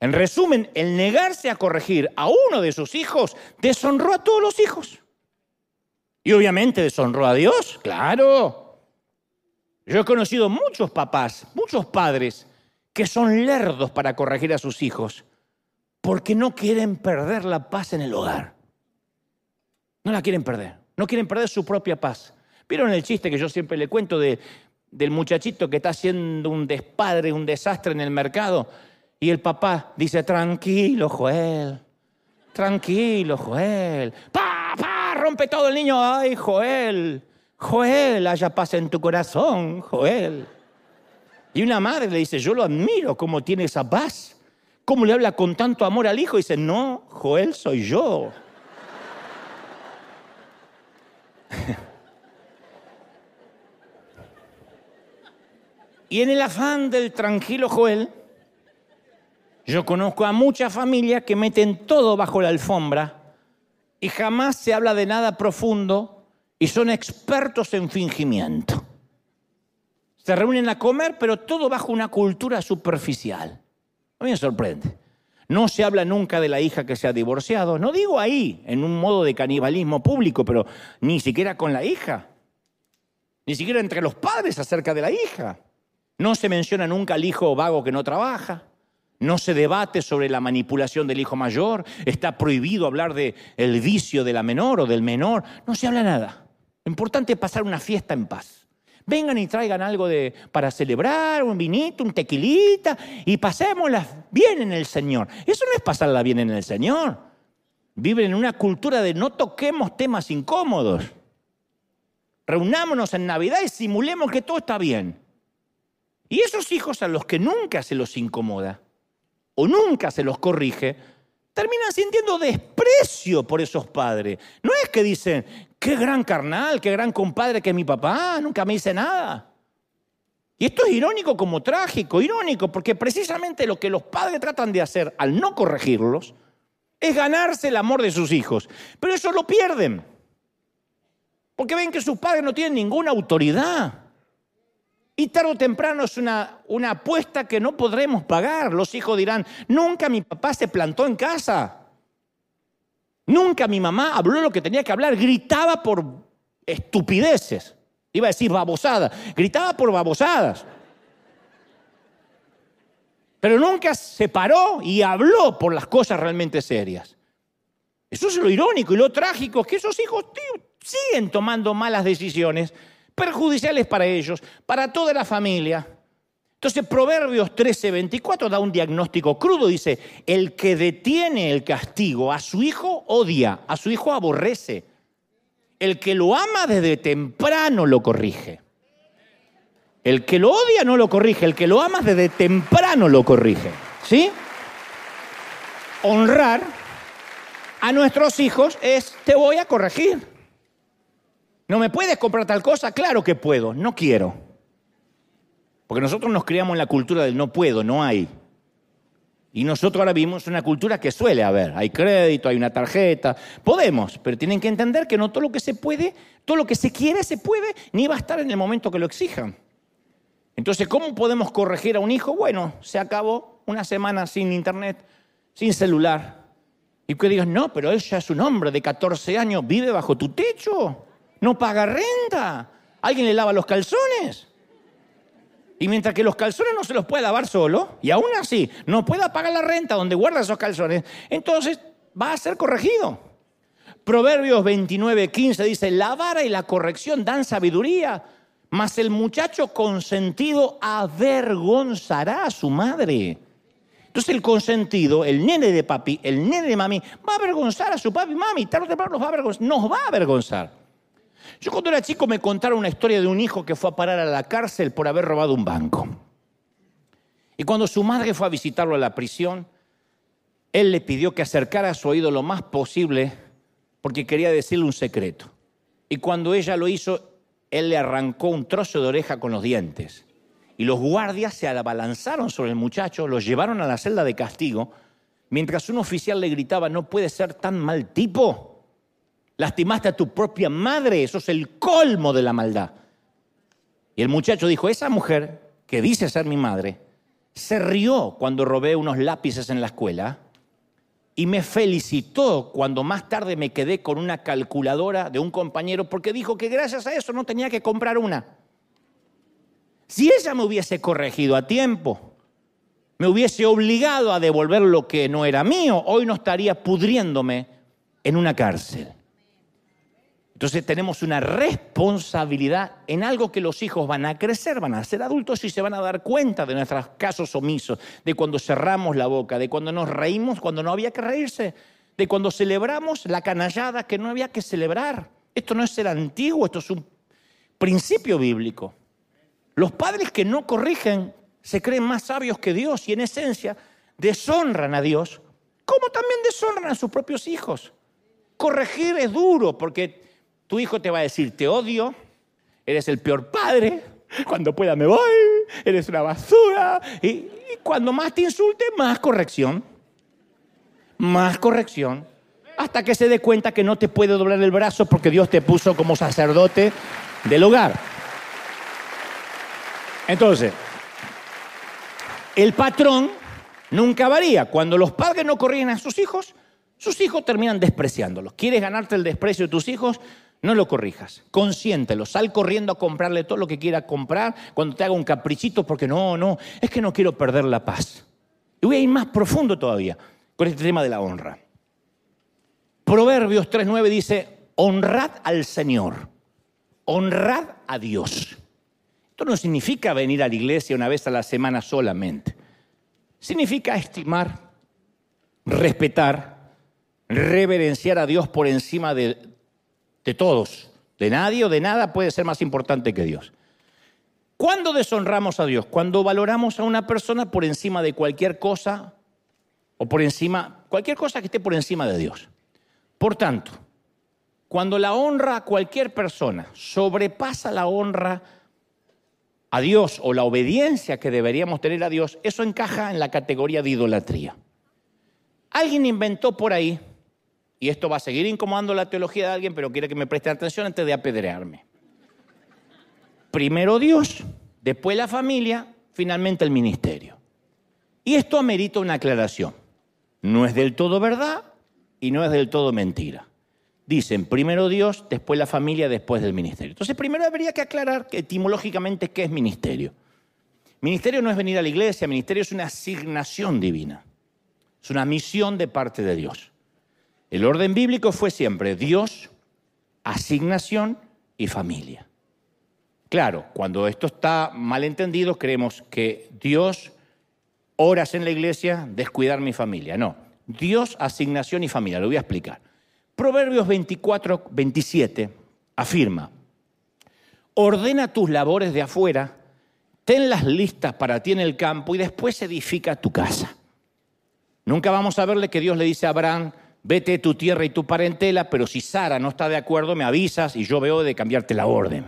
A: En resumen, el negarse a corregir a uno de sus hijos deshonró a todos los hijos. Y obviamente deshonró a Dios, claro. Yo he conocido muchos papás, muchos padres que son lerdos para corregir a sus hijos porque no quieren perder la paz en el hogar. No la quieren perder, no quieren perder su propia paz. ¿Vieron el chiste que yo siempre le cuento de, del muchachito que está haciendo un despadre, un desastre en el mercado? Y el papá dice, tranquilo, Joel, tranquilo, Joel. ¡Pa, pa! Rompe todo el niño. ¡Ay, Joel! Joel, haya paz en tu corazón, Joel. Y una madre le dice, yo lo admiro, cómo tiene esa paz. ¿Cómo le habla con tanto amor al hijo? Y dice, no, Joel soy yo. [laughs] y en el afán del tranquilo Joel, yo conozco a muchas familias que meten todo bajo la alfombra y jamás se habla de nada profundo y son expertos en fingimiento. Se reúnen a comer, pero todo bajo una cultura superficial. A mí me sorprende. No se habla nunca de la hija que se ha divorciado. No digo ahí, en un modo de canibalismo público, pero ni siquiera con la hija. Ni siquiera entre los padres acerca de la hija. No se menciona nunca al hijo vago que no trabaja. No se debate sobre la manipulación del hijo mayor, está prohibido hablar de el vicio de la menor o del menor, no se habla nada. Lo importante es pasar una fiesta en paz. Vengan y traigan algo de, para celebrar, un vinito, un tequilita, y pasémosla bien en el Señor. Eso no es pasarla bien en el Señor. Viven en una cultura de no toquemos temas incómodos. Reunámonos en Navidad y simulemos que todo está bien. Y esos hijos a los que nunca se los incomoda, o nunca se los corrige, terminan sintiendo desprecio por esos padres. No es que dicen, qué gran carnal, qué gran compadre que mi papá, nunca me dice nada. Y esto es irónico como trágico, irónico, porque precisamente lo que los padres tratan de hacer al no corregirlos es ganarse el amor de sus hijos. Pero eso lo pierden, porque ven que sus padres no tienen ninguna autoridad. Y tarde o temprano es una, una apuesta que no podremos pagar. Los hijos dirán, nunca mi papá se plantó en casa. Nunca mi mamá habló lo que tenía que hablar. Gritaba por estupideces. Iba a decir babosadas. Gritaba por babosadas. Pero nunca se paró y habló por las cosas realmente serias. Eso es lo irónico y lo trágico, que esos hijos siguen tomando malas decisiones perjudiciales para ellos, para toda la familia. Entonces Proverbios 13, 24 da un diagnóstico crudo. Dice, el que detiene el castigo a su hijo odia, a su hijo aborrece. El que lo ama desde temprano lo corrige. El que lo odia no lo corrige, el que lo ama desde temprano lo corrige. ¿Sí? Honrar a nuestros hijos es, te voy a corregir. ¿No me puedes comprar tal cosa? Claro que puedo, no quiero. Porque nosotros nos criamos en la cultura del no puedo, no hay. Y nosotros ahora vivimos una cultura que suele haber. Hay crédito, hay una tarjeta. Podemos, pero tienen que entender que no todo lo que se puede, todo lo que se quiere se puede, ni va a estar en el momento que lo exijan. Entonces, ¿cómo podemos corregir a un hijo? Bueno, se acabó una semana sin internet, sin celular. Y que digas, no, pero él ya es un hombre de 14 años, vive bajo tu techo, no paga renta, alguien le lava los calzones. Y mientras que los calzones no se los puede lavar solo, y aún así no pueda pagar la renta donde guarda esos calzones, entonces va a ser corregido. Proverbios 29, 15 dice, la vara y la corrección dan sabiduría, mas el muchacho consentido avergonzará a su madre. Entonces el consentido, el nene de papi, el nene de mami, va a avergonzar a su papi mami, tarde o temprano va a avergonzar, nos va a avergonzar. Yo cuando era chico me contaron una historia de un hijo que fue a parar a la cárcel por haber robado un banco. Y cuando su madre fue a visitarlo a la prisión, él le pidió que acercara a su oído lo más posible porque quería decirle un secreto. Y cuando ella lo hizo, él le arrancó un trozo de oreja con los dientes. Y los guardias se abalanzaron sobre el muchacho, lo llevaron a la celda de castigo, mientras un oficial le gritaba, no puede ser tan mal tipo. Lastimaste a tu propia madre, eso es el colmo de la maldad. Y el muchacho dijo, esa mujer que dice ser mi madre, se rió cuando robé unos lápices en la escuela y me felicitó cuando más tarde me quedé con una calculadora de un compañero porque dijo que gracias a eso no tenía que comprar una. Si ella me hubiese corregido a tiempo, me hubiese obligado a devolver lo que no era mío, hoy no estaría pudriéndome en una cárcel. Entonces tenemos una responsabilidad en algo que los hijos van a crecer, van a ser adultos y se van a dar cuenta de nuestros casos omisos, de cuando cerramos la boca, de cuando nos reímos cuando no había que reírse, de cuando celebramos la canallada que no había que celebrar. Esto no es ser antiguo, esto es un principio bíblico. Los padres que no corrigen se creen más sabios que Dios y en esencia deshonran a Dios, como también deshonran a sus propios hijos. Corregir es duro porque tu hijo te va a decir, te odio, eres el peor padre, cuando pueda me voy, eres una basura. Y, cuando más te insulte, más corrección. Más corrección. Hasta que se dé cuenta que no te puede doblar el brazo porque Dios te puso como sacerdote del hogar. Entonces, el patrón nunca varía. Cuando los padres no corrigen a sus hijos, sus hijos terminan despreciándolos. ¿Quieres ganarte el desprecio de tus hijos? No lo corrijas, consiéntelo, sal corriendo a comprarle todo lo que quiera comprar cuando te haga un caprichito porque no, no, es que no quiero perder la paz. Y voy a ir más profundo todavía con este tema de la honra. Proverbios 3.9 dice, honrad al Señor, honrad a Dios. Esto no significa venir a la iglesia una vez a la semana solamente. Significa estimar, respetar, reverenciar a Dios por encima de, de todos. De nadie o de nada puede ser más importante que Dios. ¿Cuándo deshonramos a Dios? Cuando valoramos a una persona por encima de cualquier cosa o por encima, cualquier cosa que esté por encima de Dios. Por tanto, cuando la honra a cualquier persona sobrepasa la honra a Dios o la obediencia que deberíamos tener a Dios, eso encaja en la categoría de idolatría. Alguien inventó por ahí y esto va a seguir incomodando la teología de alguien, pero quiere que me preste atención antes de apedrearme. Primero Dios, después la familia, finalmente el ministerio. Y esto amerita una aclaración. No es del todo verdad y no es del todo mentira. Dicen primero Dios, después la familia, después del ministerio. Entonces primero habría que aclarar etimológicamente qué es ministerio. Ministerio no es venir a la iglesia, ministerio es una asignación divina. Es una misión de parte de Dios. El orden bíblico fue siempre Dios, asignación y familia. Claro, cuando esto está mal entendido, creemos que Dios, horas en la iglesia, descuidar mi familia. No, Dios, asignación y familia. Lo voy a explicar. Proverbios 24, 27 afirma, ordena tus labores de afuera, tenlas listas para ti en el campo y después edifica tu casa. Nunca vamos a verle que Dios le dice a Abraham, vete tu tierra y tu parentela, pero si Sara no está de acuerdo, me avisas y yo veo de cambiarte la orden.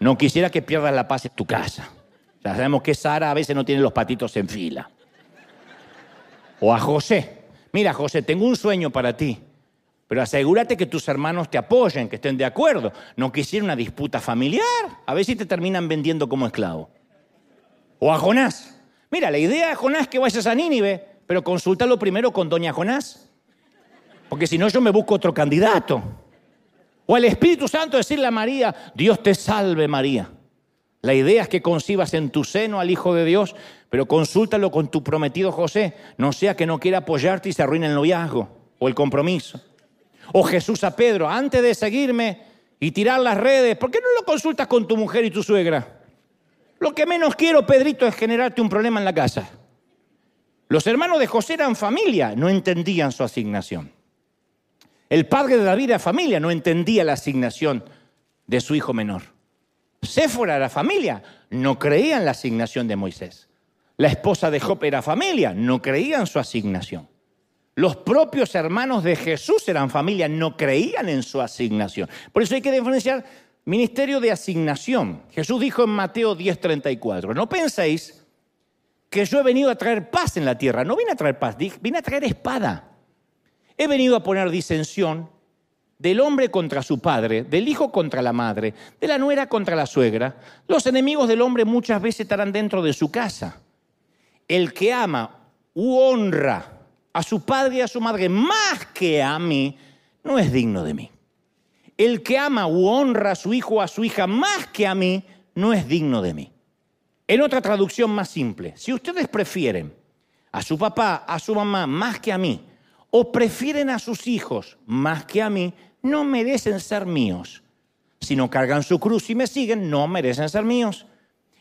A: No quisiera que pierdas la paz en tu casa. Ya sabemos que Sara a veces no tiene los patitos en fila. O a José. Mira, José, tengo un sueño para ti, pero asegúrate que tus hermanos te apoyen, que estén de acuerdo. No quisiera una disputa familiar. A ver si te terminan vendiendo como esclavo. O a Jonás. Mira, la idea de Jonás es que vayas a Nínive, pero consúltalo primero con doña Jonás. Porque si no, yo me busco otro candidato. O al Espíritu Santo decirle a María, Dios te salve María. La idea es que concibas en tu seno al Hijo de Dios, pero consúltalo con tu prometido José, no sea que no quiera apoyarte y se arruine el noviazgo o el compromiso. O Jesús a Pedro, antes de seguirme y tirar las redes, ¿por qué no lo consultas con tu mujer y tu suegra? Lo que menos quiero, Pedrito, es generarte un problema en la casa. Los hermanos de José eran familia, no entendían su asignación. El padre de David era familia, no entendía la asignación de su hijo menor. Séfora era familia, no creía en la asignación de Moisés. La esposa de Job era familia, no creía en su asignación. Los propios hermanos de Jesús eran familia, no creían en su asignación. Por eso hay que diferenciar ministerio de asignación. Jesús dijo en Mateo 10:34, no penséis que yo he venido a traer paz en la tierra. No vine a traer paz, vine a traer espada. He venido a poner disensión del hombre contra su padre, del hijo contra la madre, de la nuera contra la suegra. Los enemigos del hombre muchas veces estarán dentro de su casa. El que ama u honra a su padre y a su madre más que a mí, no es digno de mí. El que ama u honra a su hijo o a su hija más que a mí, no es digno de mí. En otra traducción más simple, si ustedes prefieren a su papá, a su mamá más que a mí, o prefieren a sus hijos más que a mí, no merecen ser míos. Si no cargan su cruz y me siguen, no merecen ser míos.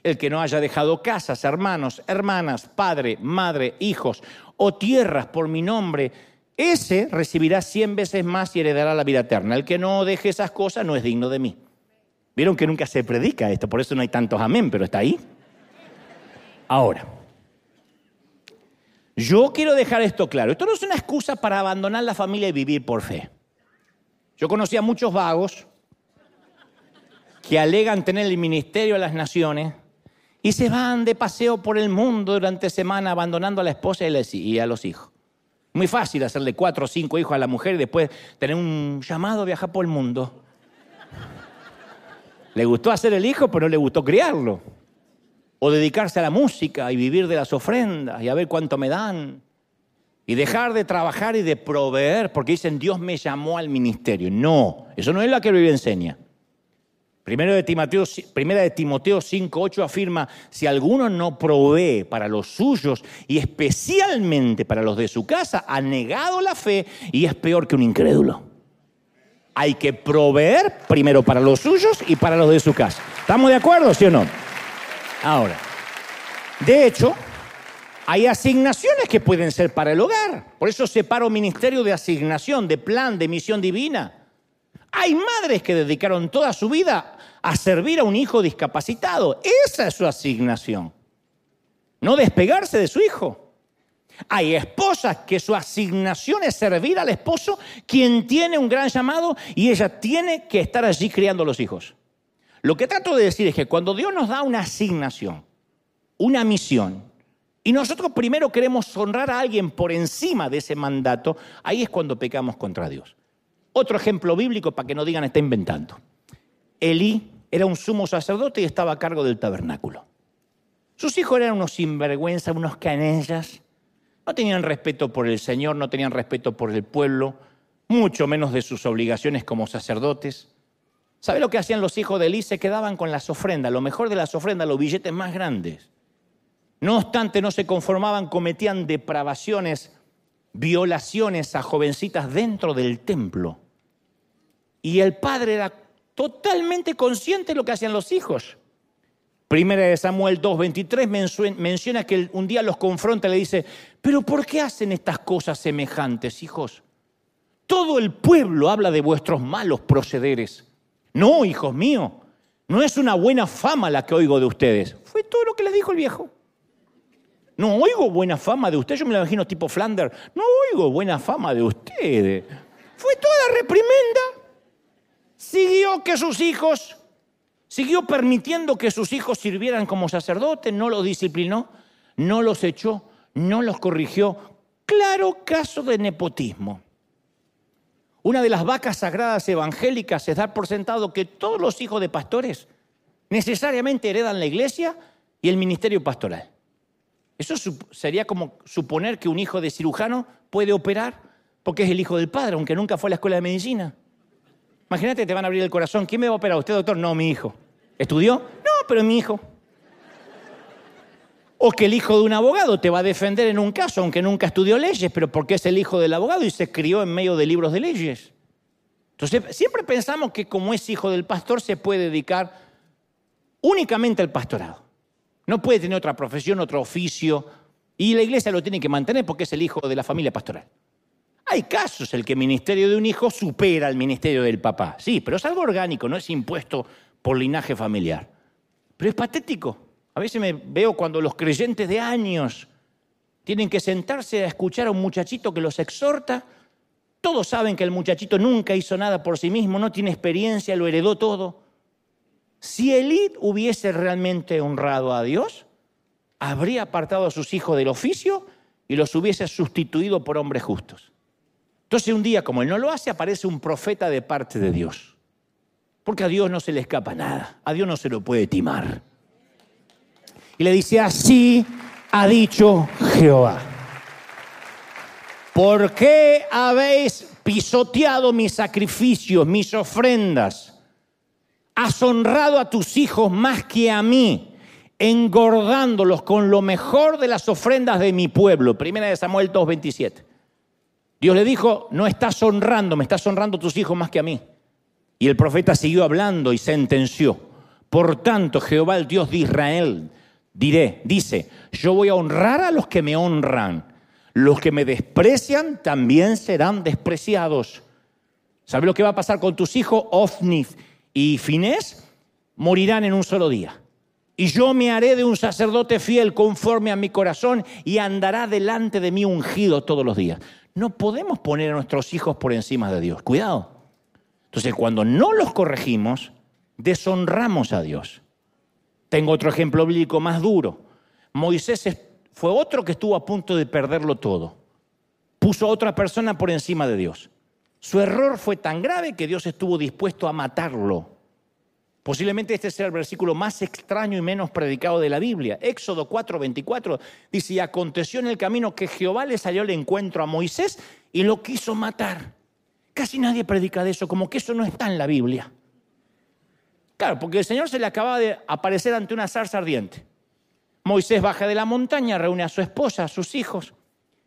A: El que no haya dejado casas, hermanos, hermanas, padre, madre, hijos o tierras por mi nombre, ese recibirá cien veces más y heredará la vida eterna. El que no deje esas cosas no es digno de mí. Vieron que nunca se predica esto, por eso no hay tantos amén, pero está ahí. Ahora, yo quiero dejar esto claro. Esto no es una excusa para abandonar la familia y vivir por fe. Yo conocí a muchos vagos que alegan tener el ministerio de las naciones y se van de paseo por el mundo durante semana abandonando a la esposa y a los hijos. Muy fácil hacerle cuatro o cinco hijos a la mujer y después tener un llamado a viajar por el mundo. Le gustó hacer el hijo, pero no le gustó criarlo o dedicarse a la música y vivir de las ofrendas y a ver cuánto me dan. Y dejar de trabajar y de proveer porque dicen Dios me llamó al ministerio. No, eso no es lo que la Biblia enseña. Primero de Timoteo, primera de Timoteo 5.8 afirma, si alguno no provee para los suyos y especialmente para los de su casa, ha negado la fe y es peor que un incrédulo. Hay que proveer primero para los suyos y para los de su casa. ¿Estamos de acuerdo, sí o no? Ahora, de hecho, hay asignaciones que pueden ser para el hogar. Por eso separo ministerio de asignación, de plan, de misión divina. Hay madres que dedicaron toda su vida a servir a un hijo discapacitado. Esa es su asignación. No despegarse de su hijo. Hay esposas que su asignación es servir al esposo, quien tiene un gran llamado y ella tiene que estar allí criando los hijos. Lo que trato de decir es que cuando Dios nos da una asignación, una misión, y nosotros primero queremos honrar a alguien por encima de ese mandato, ahí es cuando pecamos contra Dios. Otro ejemplo bíblico para que no digan está inventando. Elí era un sumo sacerdote y estaba a cargo del tabernáculo. Sus hijos eran unos sinvergüenza, unos canellas. No tenían respeto por el Señor, no tenían respeto por el pueblo, mucho menos de sus obligaciones como sacerdotes. ¿Sabe lo que hacían los hijos de Elí? Se quedaban con las ofrendas, lo mejor de las ofrendas, los billetes más grandes. No obstante, no se conformaban, cometían depravaciones, violaciones a jovencitas dentro del templo. Y el padre era totalmente consciente de lo que hacían los hijos. Primera de Samuel 2.23 menciona que un día los confronta y le dice, pero ¿por qué hacen estas cosas semejantes, hijos? Todo el pueblo habla de vuestros malos procederes. No, hijos míos, no es una buena fama la que oigo de ustedes. Fue todo lo que les dijo el viejo. No oigo buena fama de ustedes, yo me lo imagino tipo Flander. No oigo buena fama de ustedes. Fue toda la reprimenda. Siguió que sus hijos Siguió permitiendo que sus hijos sirvieran como sacerdotes, no los disciplinó, no los echó, no los corrigió. Claro caso de nepotismo. Una de las vacas sagradas evangélicas es dar por sentado que todos los hijos de pastores necesariamente heredan la iglesia y el ministerio pastoral. Eso sería como suponer que un hijo de cirujano puede operar porque es el hijo del padre, aunque nunca fue a la escuela de medicina. Imagínate, te van a abrir el corazón. ¿Quién me va a operar? ¿Usted, doctor? No, mi hijo. ¿Estudió? No, pero mi hijo. O que el hijo de un abogado te va a defender en un caso, aunque nunca estudió leyes, pero porque es el hijo del abogado y se crió en medio de libros de leyes. Entonces, siempre pensamos que como es hijo del pastor se puede dedicar únicamente al pastorado. No puede tener otra profesión, otro oficio, y la iglesia lo tiene que mantener porque es el hijo de la familia pastoral. Hay casos en que el ministerio de un hijo supera al ministerio del papá. Sí, pero es algo orgánico, no es impuesto por linaje familiar. Pero es patético. A veces me veo cuando los creyentes de años tienen que sentarse a escuchar a un muchachito que los exhorta. Todos saben que el muchachito nunca hizo nada por sí mismo, no tiene experiencia, lo heredó todo. Si Elid hubiese realmente honrado a Dios, habría apartado a sus hijos del oficio y los hubiese sustituido por hombres justos. Entonces un día, como él no lo hace, aparece un profeta de parte de Dios. Porque a Dios no se le escapa nada, a Dios no se lo puede timar. Y le dice, así ha dicho Jehová. ¿Por qué habéis pisoteado mis sacrificios, mis ofrendas? Has honrado a tus hijos más que a mí, engordándolos con lo mejor de las ofrendas de mi pueblo. Primera de Samuel 2.27. Dios le dijo, no estás honrando, me estás honrando tus hijos más que a mí. Y el profeta siguió hablando y sentenció. Por tanto, Jehová, el Dios de Israel, diré, dice, yo voy a honrar a los que me honran. Los que me desprecian también serán despreciados. ¿Sabes lo que va a pasar con tus hijos? Ofnif y Finés morirán en un solo día. Y yo me haré de un sacerdote fiel conforme a mi corazón y andará delante de mí ungido todos los días. No podemos poner a nuestros hijos por encima de Dios. Cuidado. Entonces, cuando no los corregimos, deshonramos a Dios. Tengo otro ejemplo bíblico más duro. Moisés fue otro que estuvo a punto de perderlo todo. Puso a otra persona por encima de Dios. Su error fue tan grave que Dios estuvo dispuesto a matarlo. Posiblemente este sea el versículo más extraño y menos predicado de la Biblia. Éxodo 4:24 dice, y aconteció en el camino que Jehová le salió al encuentro a Moisés y lo quiso matar. Casi nadie predica de eso, como que eso no está en la Biblia. Claro, porque el Señor se le acaba de aparecer ante una zarza ardiente. Moisés baja de la montaña, reúne a su esposa, a sus hijos,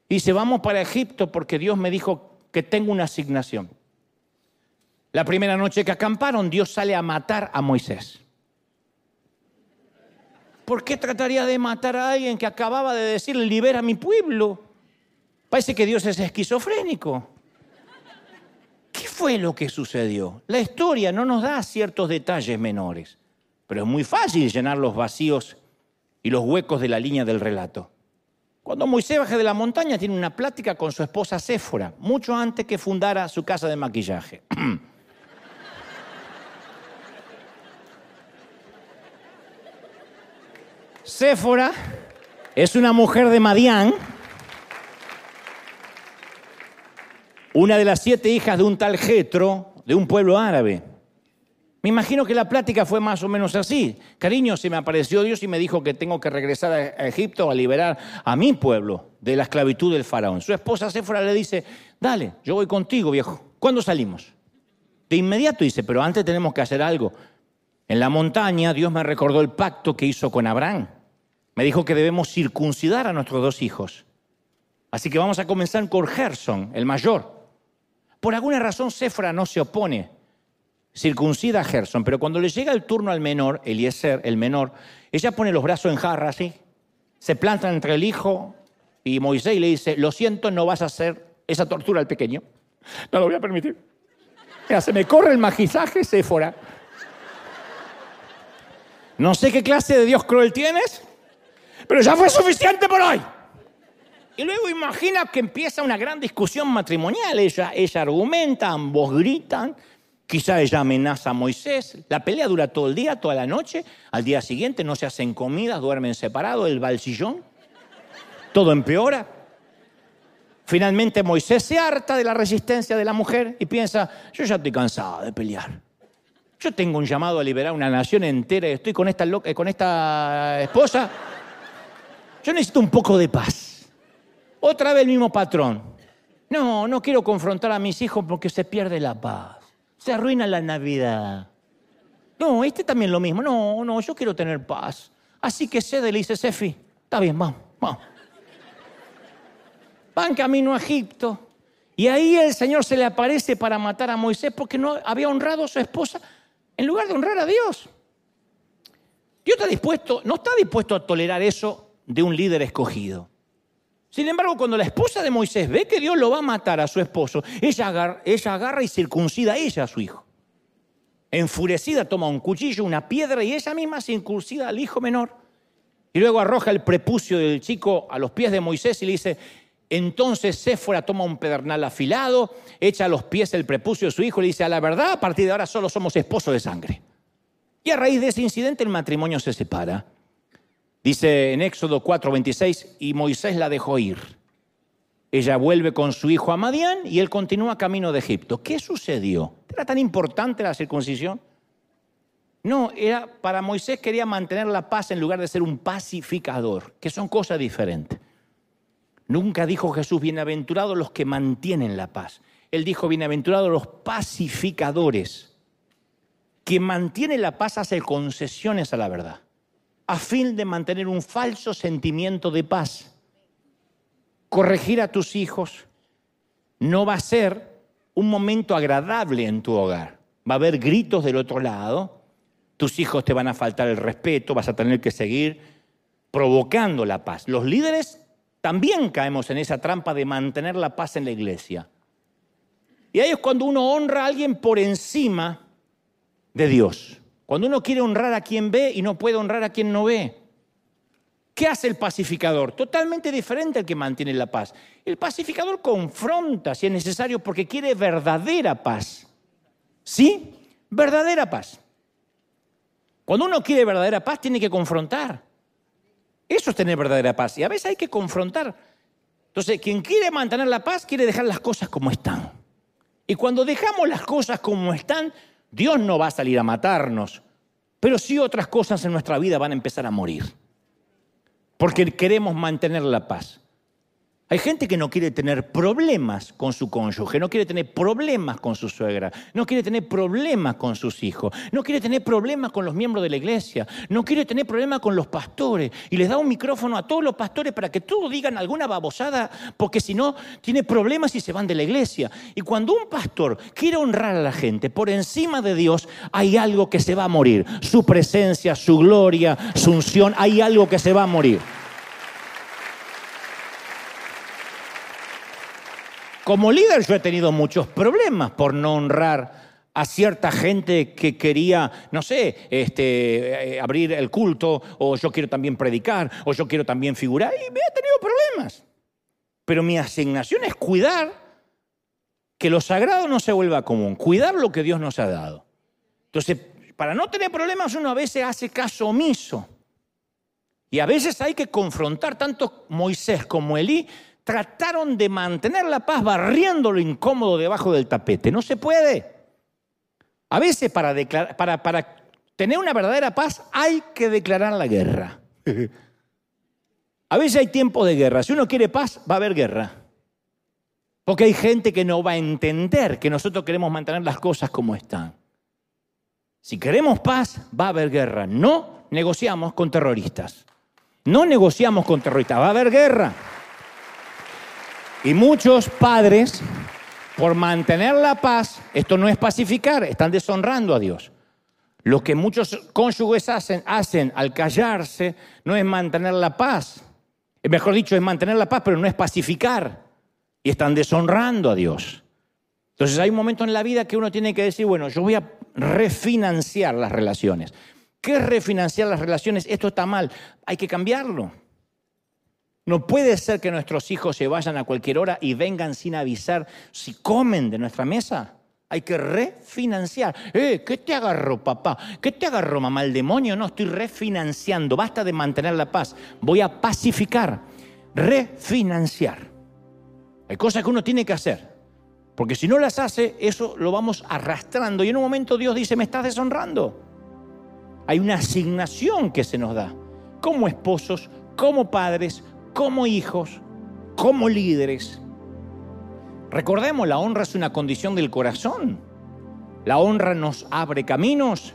A: y dice, vamos para Egipto porque Dios me dijo que tengo una asignación. La primera noche que acamparon, Dios sale a matar a Moisés. ¿Por qué trataría de matar a alguien que acababa de decir, libera a mi pueblo? Parece que Dios es esquizofrénico. ¿Qué fue lo que sucedió? La historia no nos da ciertos detalles menores, pero es muy fácil llenar los vacíos y los huecos de la línea del relato. Cuando Moisés baja de la montaña tiene una plática con su esposa Séfora, mucho antes que fundara su casa de maquillaje. [clears throat] Séfora es una mujer de Madián, una de las siete hijas de un tal Jetro, de un pueblo árabe. Me imagino que la plática fue más o menos así. Cariño, se me apareció Dios y me dijo que tengo que regresar a Egipto a liberar a mi pueblo de la esclavitud del faraón. Su esposa Séfora le dice, dale, yo voy contigo, viejo. ¿Cuándo salimos? De inmediato dice, pero antes tenemos que hacer algo. En la montaña Dios me recordó el pacto que hizo con Abraham. Me dijo que debemos circuncidar a nuestros dos hijos. Así que vamos a comenzar con Gerson, el mayor. Por alguna razón Cefra no se opone. circuncida a Gerson, pero cuando le llega el turno al menor, Eliezer, el menor, ella pone los brazos en jarra así, se planta entre el hijo y Moisés y le dice, lo siento, no vas a hacer esa tortura al pequeño. No lo voy a permitir. Mira, se me corre el magizaje, Séfora. No sé qué clase de Dios cruel tienes, pero ya fue suficiente por hoy. Y luego imagina que empieza una gran discusión matrimonial. Ella, ella argumenta, ambos gritan. Quizá ella amenaza a Moisés. La pelea dura todo el día, toda la noche. Al día siguiente no se hacen comidas, duermen separados, él va al sillón. Todo empeora. Finalmente Moisés se harta de la resistencia de la mujer y piensa, yo ya estoy cansado de pelear. Yo tengo un llamado a liberar una nación entera y estoy con esta, loca, con esta esposa. Yo necesito un poco de paz. Otra vez el mismo patrón. No, no quiero confrontar a mis hijos porque se pierde la paz. Se arruina la Navidad. No, este también lo mismo. No, no, yo quiero tener paz. Así que cede, le dice Sefi. Está bien, vamos, vamos van camino a Egipto. Y ahí el Señor se le aparece para matar a Moisés porque no había honrado a su esposa en lugar de honrar a Dios. Dios está dispuesto, no está dispuesto a tolerar eso de un líder escogido. Sin embargo, cuando la esposa de Moisés ve que Dios lo va a matar a su esposo, ella agarra, y circuncida a ella a su hijo. Enfurecida toma un cuchillo, una piedra y ella misma circuncida al hijo menor. Y luego arroja el prepucio del chico a los pies de Moisés y le dice, entonces Séfora toma un pedernal afilado, echa a los pies el prepucio de su hijo y le dice, a la verdad, a partir de ahora solo somos esposos de sangre. Y a raíz de ese incidente el matrimonio se separa. Dice en Éxodo 4:26, y Moisés la dejó ir. Ella vuelve con su hijo a Madián y él continúa camino de Egipto. ¿Qué sucedió? ¿Era tan importante la circuncisión? No, era para Moisés quería mantener la paz en lugar de ser un pacificador, que son cosas diferentes. Nunca dijo Jesús, bienaventurados los que mantienen la paz. Él dijo, bienaventurados los pacificadores. Quien mantiene la paz hace concesiones a la verdad, a fin de mantener un falso sentimiento de paz. Corregir a tus hijos no va a ser un momento agradable en tu hogar. Va a haber gritos del otro lado, tus hijos te van a faltar el respeto, vas a tener que seguir provocando la paz. Los líderes también caemos en esa trampa de mantener la paz en la iglesia. Y ahí es cuando uno honra a alguien por encima de Dios. Cuando uno quiere honrar a quien ve y no puede honrar a quien no ve. ¿Qué hace el pacificador? Totalmente diferente al que mantiene la paz. El pacificador confronta si es necesario porque quiere verdadera paz. ¿Sí? Verdadera paz. Cuando uno quiere verdadera paz tiene que confrontar. Eso es tener verdadera paz. Y a veces hay que confrontar. Entonces, quien quiere mantener la paz quiere dejar las cosas como están. Y cuando dejamos las cosas como están, Dios no va a salir a matarnos, pero sí otras cosas en nuestra vida van a empezar a morir. Porque queremos mantener la paz. Hay gente que no quiere tener problemas con su cónyuge, no quiere tener problemas con su suegra, no quiere tener problemas con sus hijos, no quiere tener problemas con los miembros de la iglesia, no quiere tener problemas con los pastores y les da un micrófono a todos los pastores para que todos digan alguna babosada, porque si no, tiene problemas y se van de la iglesia. Y cuando un pastor quiere honrar a la gente por encima de Dios, hay algo que se va a morir. Su presencia, su gloria, su unción, hay algo que se va a morir. Como líder yo he tenido muchos problemas por no honrar a cierta gente que quería, no sé, este, eh, abrir el culto, o yo quiero también predicar, o yo quiero también figurar, y me he tenido problemas. Pero mi asignación es cuidar que lo sagrado no se vuelva común, cuidar lo que Dios nos ha dado. Entonces, para no tener problemas uno a veces hace caso omiso. Y a veces hay que confrontar tanto Moisés como Elí trataron de mantener la paz barriendo lo incómodo debajo del tapete. No se puede. A veces para, para, para tener una verdadera paz hay que declarar la guerra. [laughs] A veces hay tiempo de guerra. Si uno quiere paz, va a haber guerra. Porque hay gente que no va a entender que nosotros queremos mantener las cosas como están. Si queremos paz, va a haber guerra. No negociamos con terroristas. No negociamos con terroristas, va a haber guerra. Y muchos padres por mantener la paz, esto no es pacificar, están deshonrando a Dios. Lo que muchos cónyuges hacen, hacen al callarse no es mantener la paz. Mejor dicho, es mantener la paz, pero no es pacificar. Y están deshonrando a Dios. Entonces hay un momento en la vida que uno tiene que decir, bueno, yo voy a refinanciar las relaciones. ¿Qué es refinanciar las relaciones? Esto está mal, hay que cambiarlo. No puede ser que nuestros hijos se vayan a cualquier hora y vengan sin avisar si comen de nuestra mesa. Hay que refinanciar. Eh, ¿Qué te agarró, papá? ¿Qué te agarró, mamá? El demonio. No, estoy refinanciando. Basta de mantener la paz. Voy a pacificar. Refinanciar. Hay cosas que uno tiene que hacer. Porque si no las hace, eso lo vamos arrastrando. Y en un momento Dios dice, me estás deshonrando. Hay una asignación que se nos da. Como esposos, como padres, como hijos, como líderes. Recordemos, la honra es una condición del corazón. La honra nos abre caminos,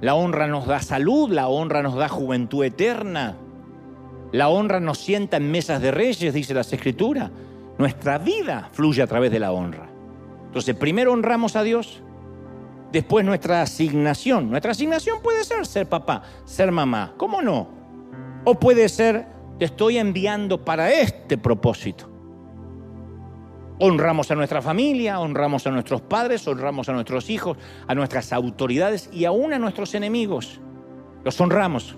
A: la honra nos da salud, la honra nos da juventud eterna. La honra nos sienta en mesas de reyes, dice las escrituras. Nuestra vida fluye a través de la honra. Entonces, primero honramos a Dios, después nuestra asignación. Nuestra asignación puede ser ser papá, ser mamá, ¿cómo no? O puede ser, te estoy enviando para este propósito. Honramos a nuestra familia, honramos a nuestros padres, honramos a nuestros hijos, a nuestras autoridades y aún a nuestros enemigos. Los honramos.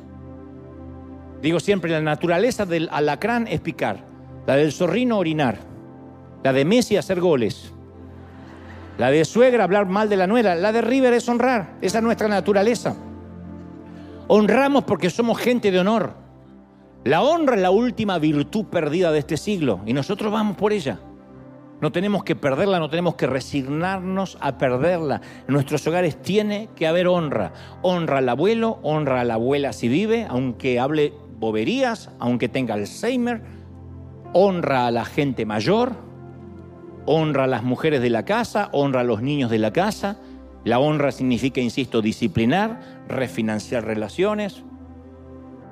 A: Digo siempre, la naturaleza del alacrán es picar, la del zorrino orinar, la de Messi hacer goles, la de suegra hablar mal de la nuera, la de River es honrar, esa es nuestra naturaleza. Honramos porque somos gente de honor. La honra es la última virtud perdida de este siglo y nosotros vamos por ella. No tenemos que perderla, no tenemos que resignarnos a perderla. En nuestros hogares tiene que haber honra. Honra al abuelo, honra a la abuela si vive, aunque hable boberías, aunque tenga Alzheimer. Honra a la gente mayor, honra a las mujeres de la casa, honra a los niños de la casa. La honra significa, insisto, disciplinar, refinanciar relaciones,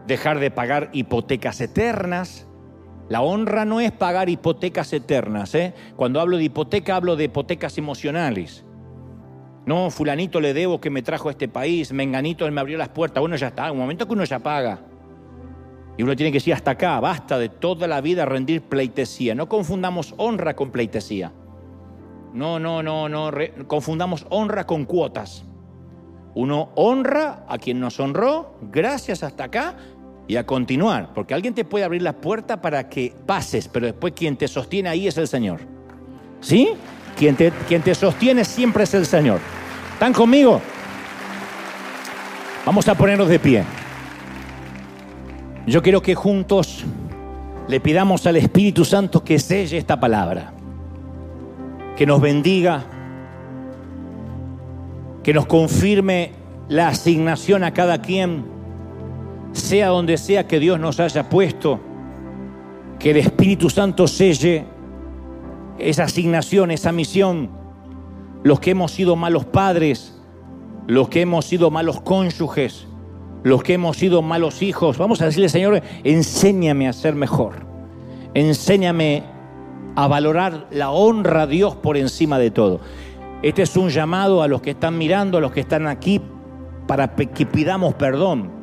A: dejar de pagar hipotecas eternas, la honra no es pagar hipotecas eternas. ¿eh? Cuando hablo de hipoteca, hablo de hipotecas emocionales. No, fulanito le debo que me trajo a este país, menganito me abrió las puertas. Bueno, ya está, un momento que uno ya paga. Y uno tiene que decir hasta acá, basta de toda la vida rendir pleitesía. No confundamos honra con pleitesía. No, no, no, no, confundamos honra con cuotas. Uno honra a quien nos honró, gracias hasta acá, y a continuar, porque alguien te puede abrir la puerta para que pases, pero después quien te sostiene ahí es el Señor. ¿Sí? Quien te, quien te sostiene siempre es el Señor. ¿Están conmigo? Vamos a ponernos de pie. Yo quiero que juntos le pidamos al Espíritu Santo que selle esta palabra, que nos bendiga, que nos confirme la asignación a cada quien sea donde sea que Dios nos haya puesto, que el Espíritu Santo selle esa asignación, esa misión, los que hemos sido malos padres, los que hemos sido malos cónyuges, los que hemos sido malos hijos, vamos a decirle, Señor, enséñame a ser mejor, enséñame a valorar la honra a Dios por encima de todo. Este es un llamado a los que están mirando, a los que están aquí, para que pidamos perdón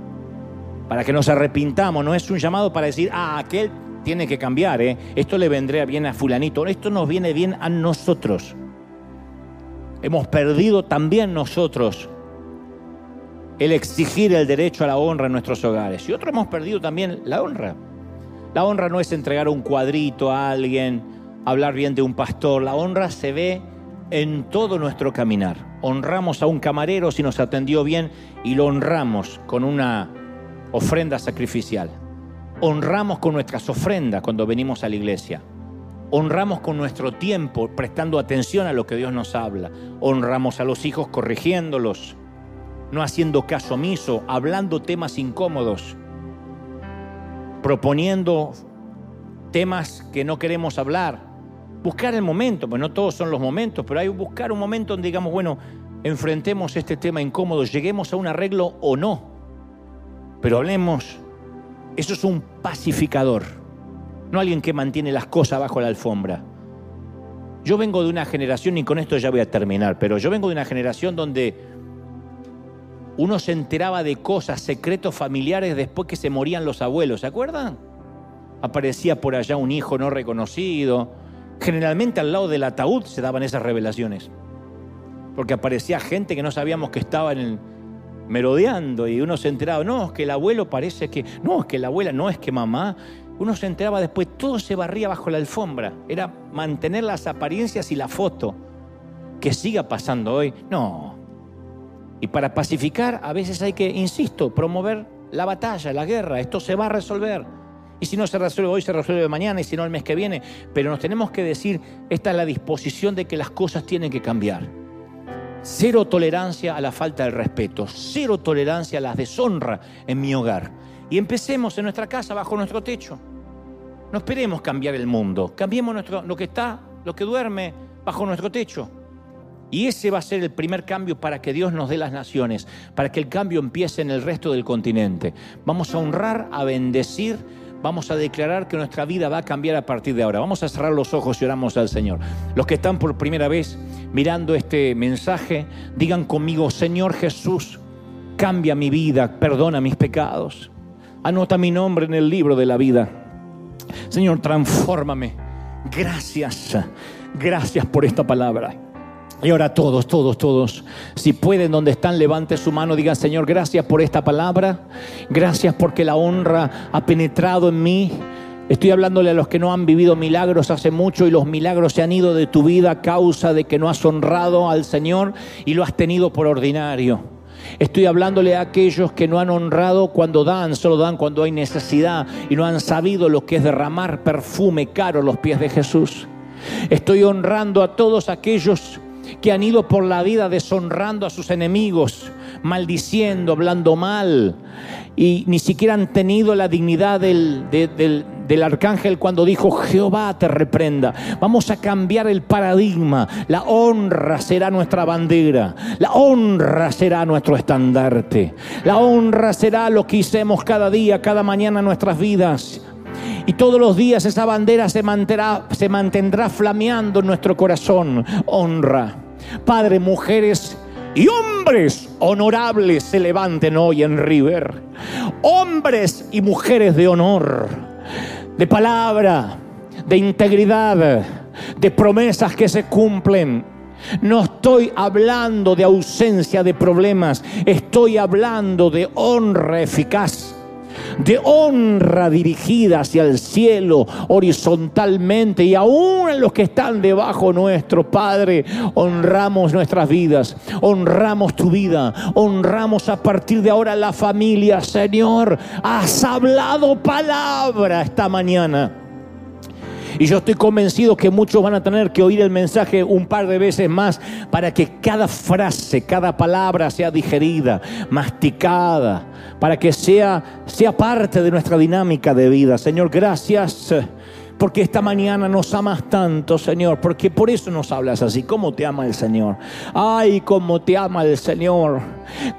A: para que nos arrepintamos, no es un llamado para decir, ah, aquel tiene que cambiar, ¿eh? esto le vendría bien a fulanito, esto nos viene bien a nosotros. Hemos perdido también nosotros el exigir el derecho a la honra en nuestros hogares. Y otros hemos perdido también la honra. La honra no es entregar un cuadrito a alguien, hablar bien de un pastor. La honra se ve en todo nuestro caminar. Honramos a un camarero si nos atendió bien y lo honramos con una ofrenda sacrificial. Honramos con nuestras ofrendas cuando venimos a la iglesia. Honramos con nuestro tiempo prestando atención a lo que Dios nos habla. Honramos a los hijos corrigiéndolos, no haciendo caso omiso, hablando temas incómodos, proponiendo temas que no queremos hablar. Buscar el momento, pues no todos son los momentos, pero hay buscar un momento donde digamos, bueno, enfrentemos este tema incómodo, lleguemos a un arreglo o no. Pero hablemos, eso es un pacificador, no alguien que mantiene las cosas bajo la alfombra. Yo vengo de una generación, y con esto ya voy a terminar, pero yo vengo de una generación donde uno se enteraba de cosas, secretos familiares después que se morían los abuelos, ¿se acuerdan? Aparecía por allá un hijo no reconocido. Generalmente al lado del ataúd se daban esas revelaciones. Porque aparecía gente que no sabíamos que estaba en el, merodeando y uno se enteraba, no, es que el abuelo parece que, no, es que la abuela, no, es que mamá. Uno se enteraba después, todo se barría bajo la alfombra. Era mantener las apariencias y la foto. Que siga pasando hoy. No. Y para pacificar a veces hay que, insisto, promover la batalla, la guerra. Esto se va a resolver. Y si no se resuelve hoy, se resuelve mañana y si no el mes que viene. Pero nos tenemos que decir, esta es la disposición de que las cosas tienen que cambiar. Cero tolerancia a la falta de respeto, cero tolerancia a la deshonra en mi hogar. Y empecemos en nuestra casa, bajo nuestro techo. No esperemos cambiar el mundo, cambiemos nuestro, lo que está, lo que duerme bajo nuestro techo. Y ese va a ser el primer cambio para que Dios nos dé las naciones, para que el cambio empiece en el resto del continente. Vamos a honrar, a bendecir vamos a declarar que nuestra vida va a cambiar a partir de ahora. Vamos a cerrar los ojos y oramos al Señor. Los que están por primera vez mirando este mensaje, digan conmigo, Señor Jesús, cambia mi vida, perdona mis pecados. Anota mi nombre en el libro de la vida. Señor, transfórmame. Gracias, gracias por esta palabra. Y ahora todos, todos, todos, si pueden donde están, levante su mano, digan, Señor, gracias por esta palabra, gracias porque la honra ha penetrado en mí. Estoy hablándole a los que no han vivido milagros hace mucho y los milagros se han ido de tu vida a causa de que no has honrado al Señor y lo has tenido por ordinario. Estoy hablándole a aquellos que no han honrado cuando dan, solo dan cuando hay necesidad y no han sabido lo que es derramar perfume caro a los pies de Jesús. Estoy honrando a todos aquellos que han ido por la vida deshonrando a sus enemigos, maldiciendo, hablando mal, y ni siquiera han tenido la dignidad del, del, arcángel cuando dijo, Jehová te reprenda. Vamos a cambiar el paradigma. La honra será nuestra bandera. La honra será nuestro estandarte. La honra será lo que hicemos cada día, cada mañana en nuestras vidas. Y todos los días esa bandera se mantendrá flameando en nuestro corazón. Honra. Padre, mujeres y hombres honorables se levanten hoy en River. Hombres y mujeres de honor, de palabra, de integridad, de promesas que se cumplen. No estoy hablando de ausencia de problemas, estoy hablando de honra eficaz de honra dirigida hacia el cielo horizontalmente y aún en los que están debajo nuestro Padre, honramos nuestras vidas, honramos tu vida, honramos a partir de ahora la familia, Señor, has hablado palabra esta mañana. Y yo estoy convencido que muchos van a tener que oír el mensaje un par de veces más para que cada frase, cada palabra sea digerida, masticada, para que sea, sea parte de nuestra dinámica de vida. Señor, gracias porque esta mañana nos amas tanto, Señor, porque por eso nos hablas así. ¿Cómo te ama el Señor? Ay, cómo te ama el Señor.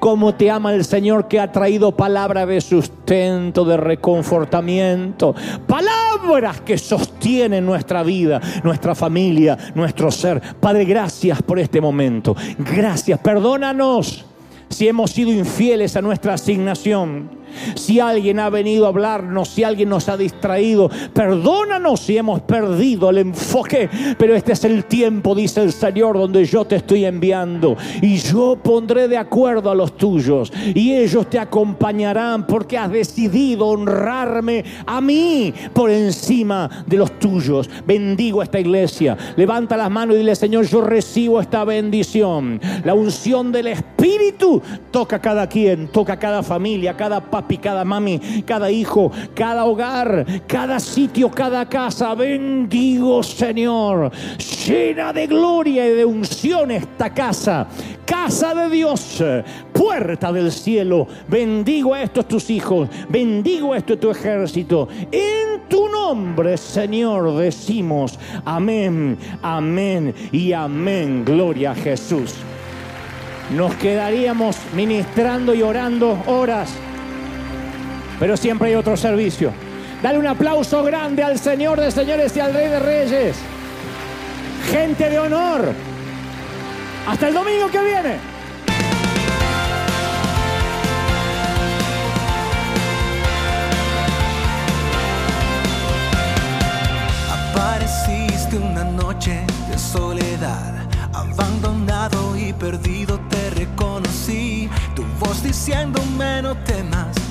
A: Cómo te ama el Señor que ha traído palabra de sustento, de reconfortamiento. Palabras que sostienen nuestra vida, nuestra familia, nuestro ser. Padre, gracias por este momento. Gracias. Perdónanos si hemos sido infieles a nuestra asignación. Si alguien ha venido a hablarnos, si alguien nos ha distraído, perdónanos si hemos perdido el enfoque. Pero este es el tiempo, dice el Señor, donde yo te estoy enviando. Y yo pondré de acuerdo a los tuyos. Y ellos te acompañarán porque has decidido honrarme a mí por encima de los tuyos. Bendigo a esta iglesia. Levanta las manos y dile, Señor, yo recibo esta bendición. La unción del Espíritu toca a cada quien, toca a cada familia, cada papi, cada mami, cada hijo, cada hogar, cada sitio, cada casa. Bendigo, Señor. Llena de gloria y de unción esta casa. Casa de Dios, puerta del cielo. Bendigo a estos tus hijos. Bendigo a esto tu ejército. En tu nombre, Señor, decimos amén, amén y amén. Gloria a Jesús. Nos quedaríamos ministrando y orando horas pero siempre hay otro servicio. Dale un aplauso grande al Señor de señores y al Rey de Reyes. gente de honor. Hasta el domingo que viene.
B: Apareciste una noche de soledad, abandonado y perdido te reconocí. Tu voz diciéndome no temas,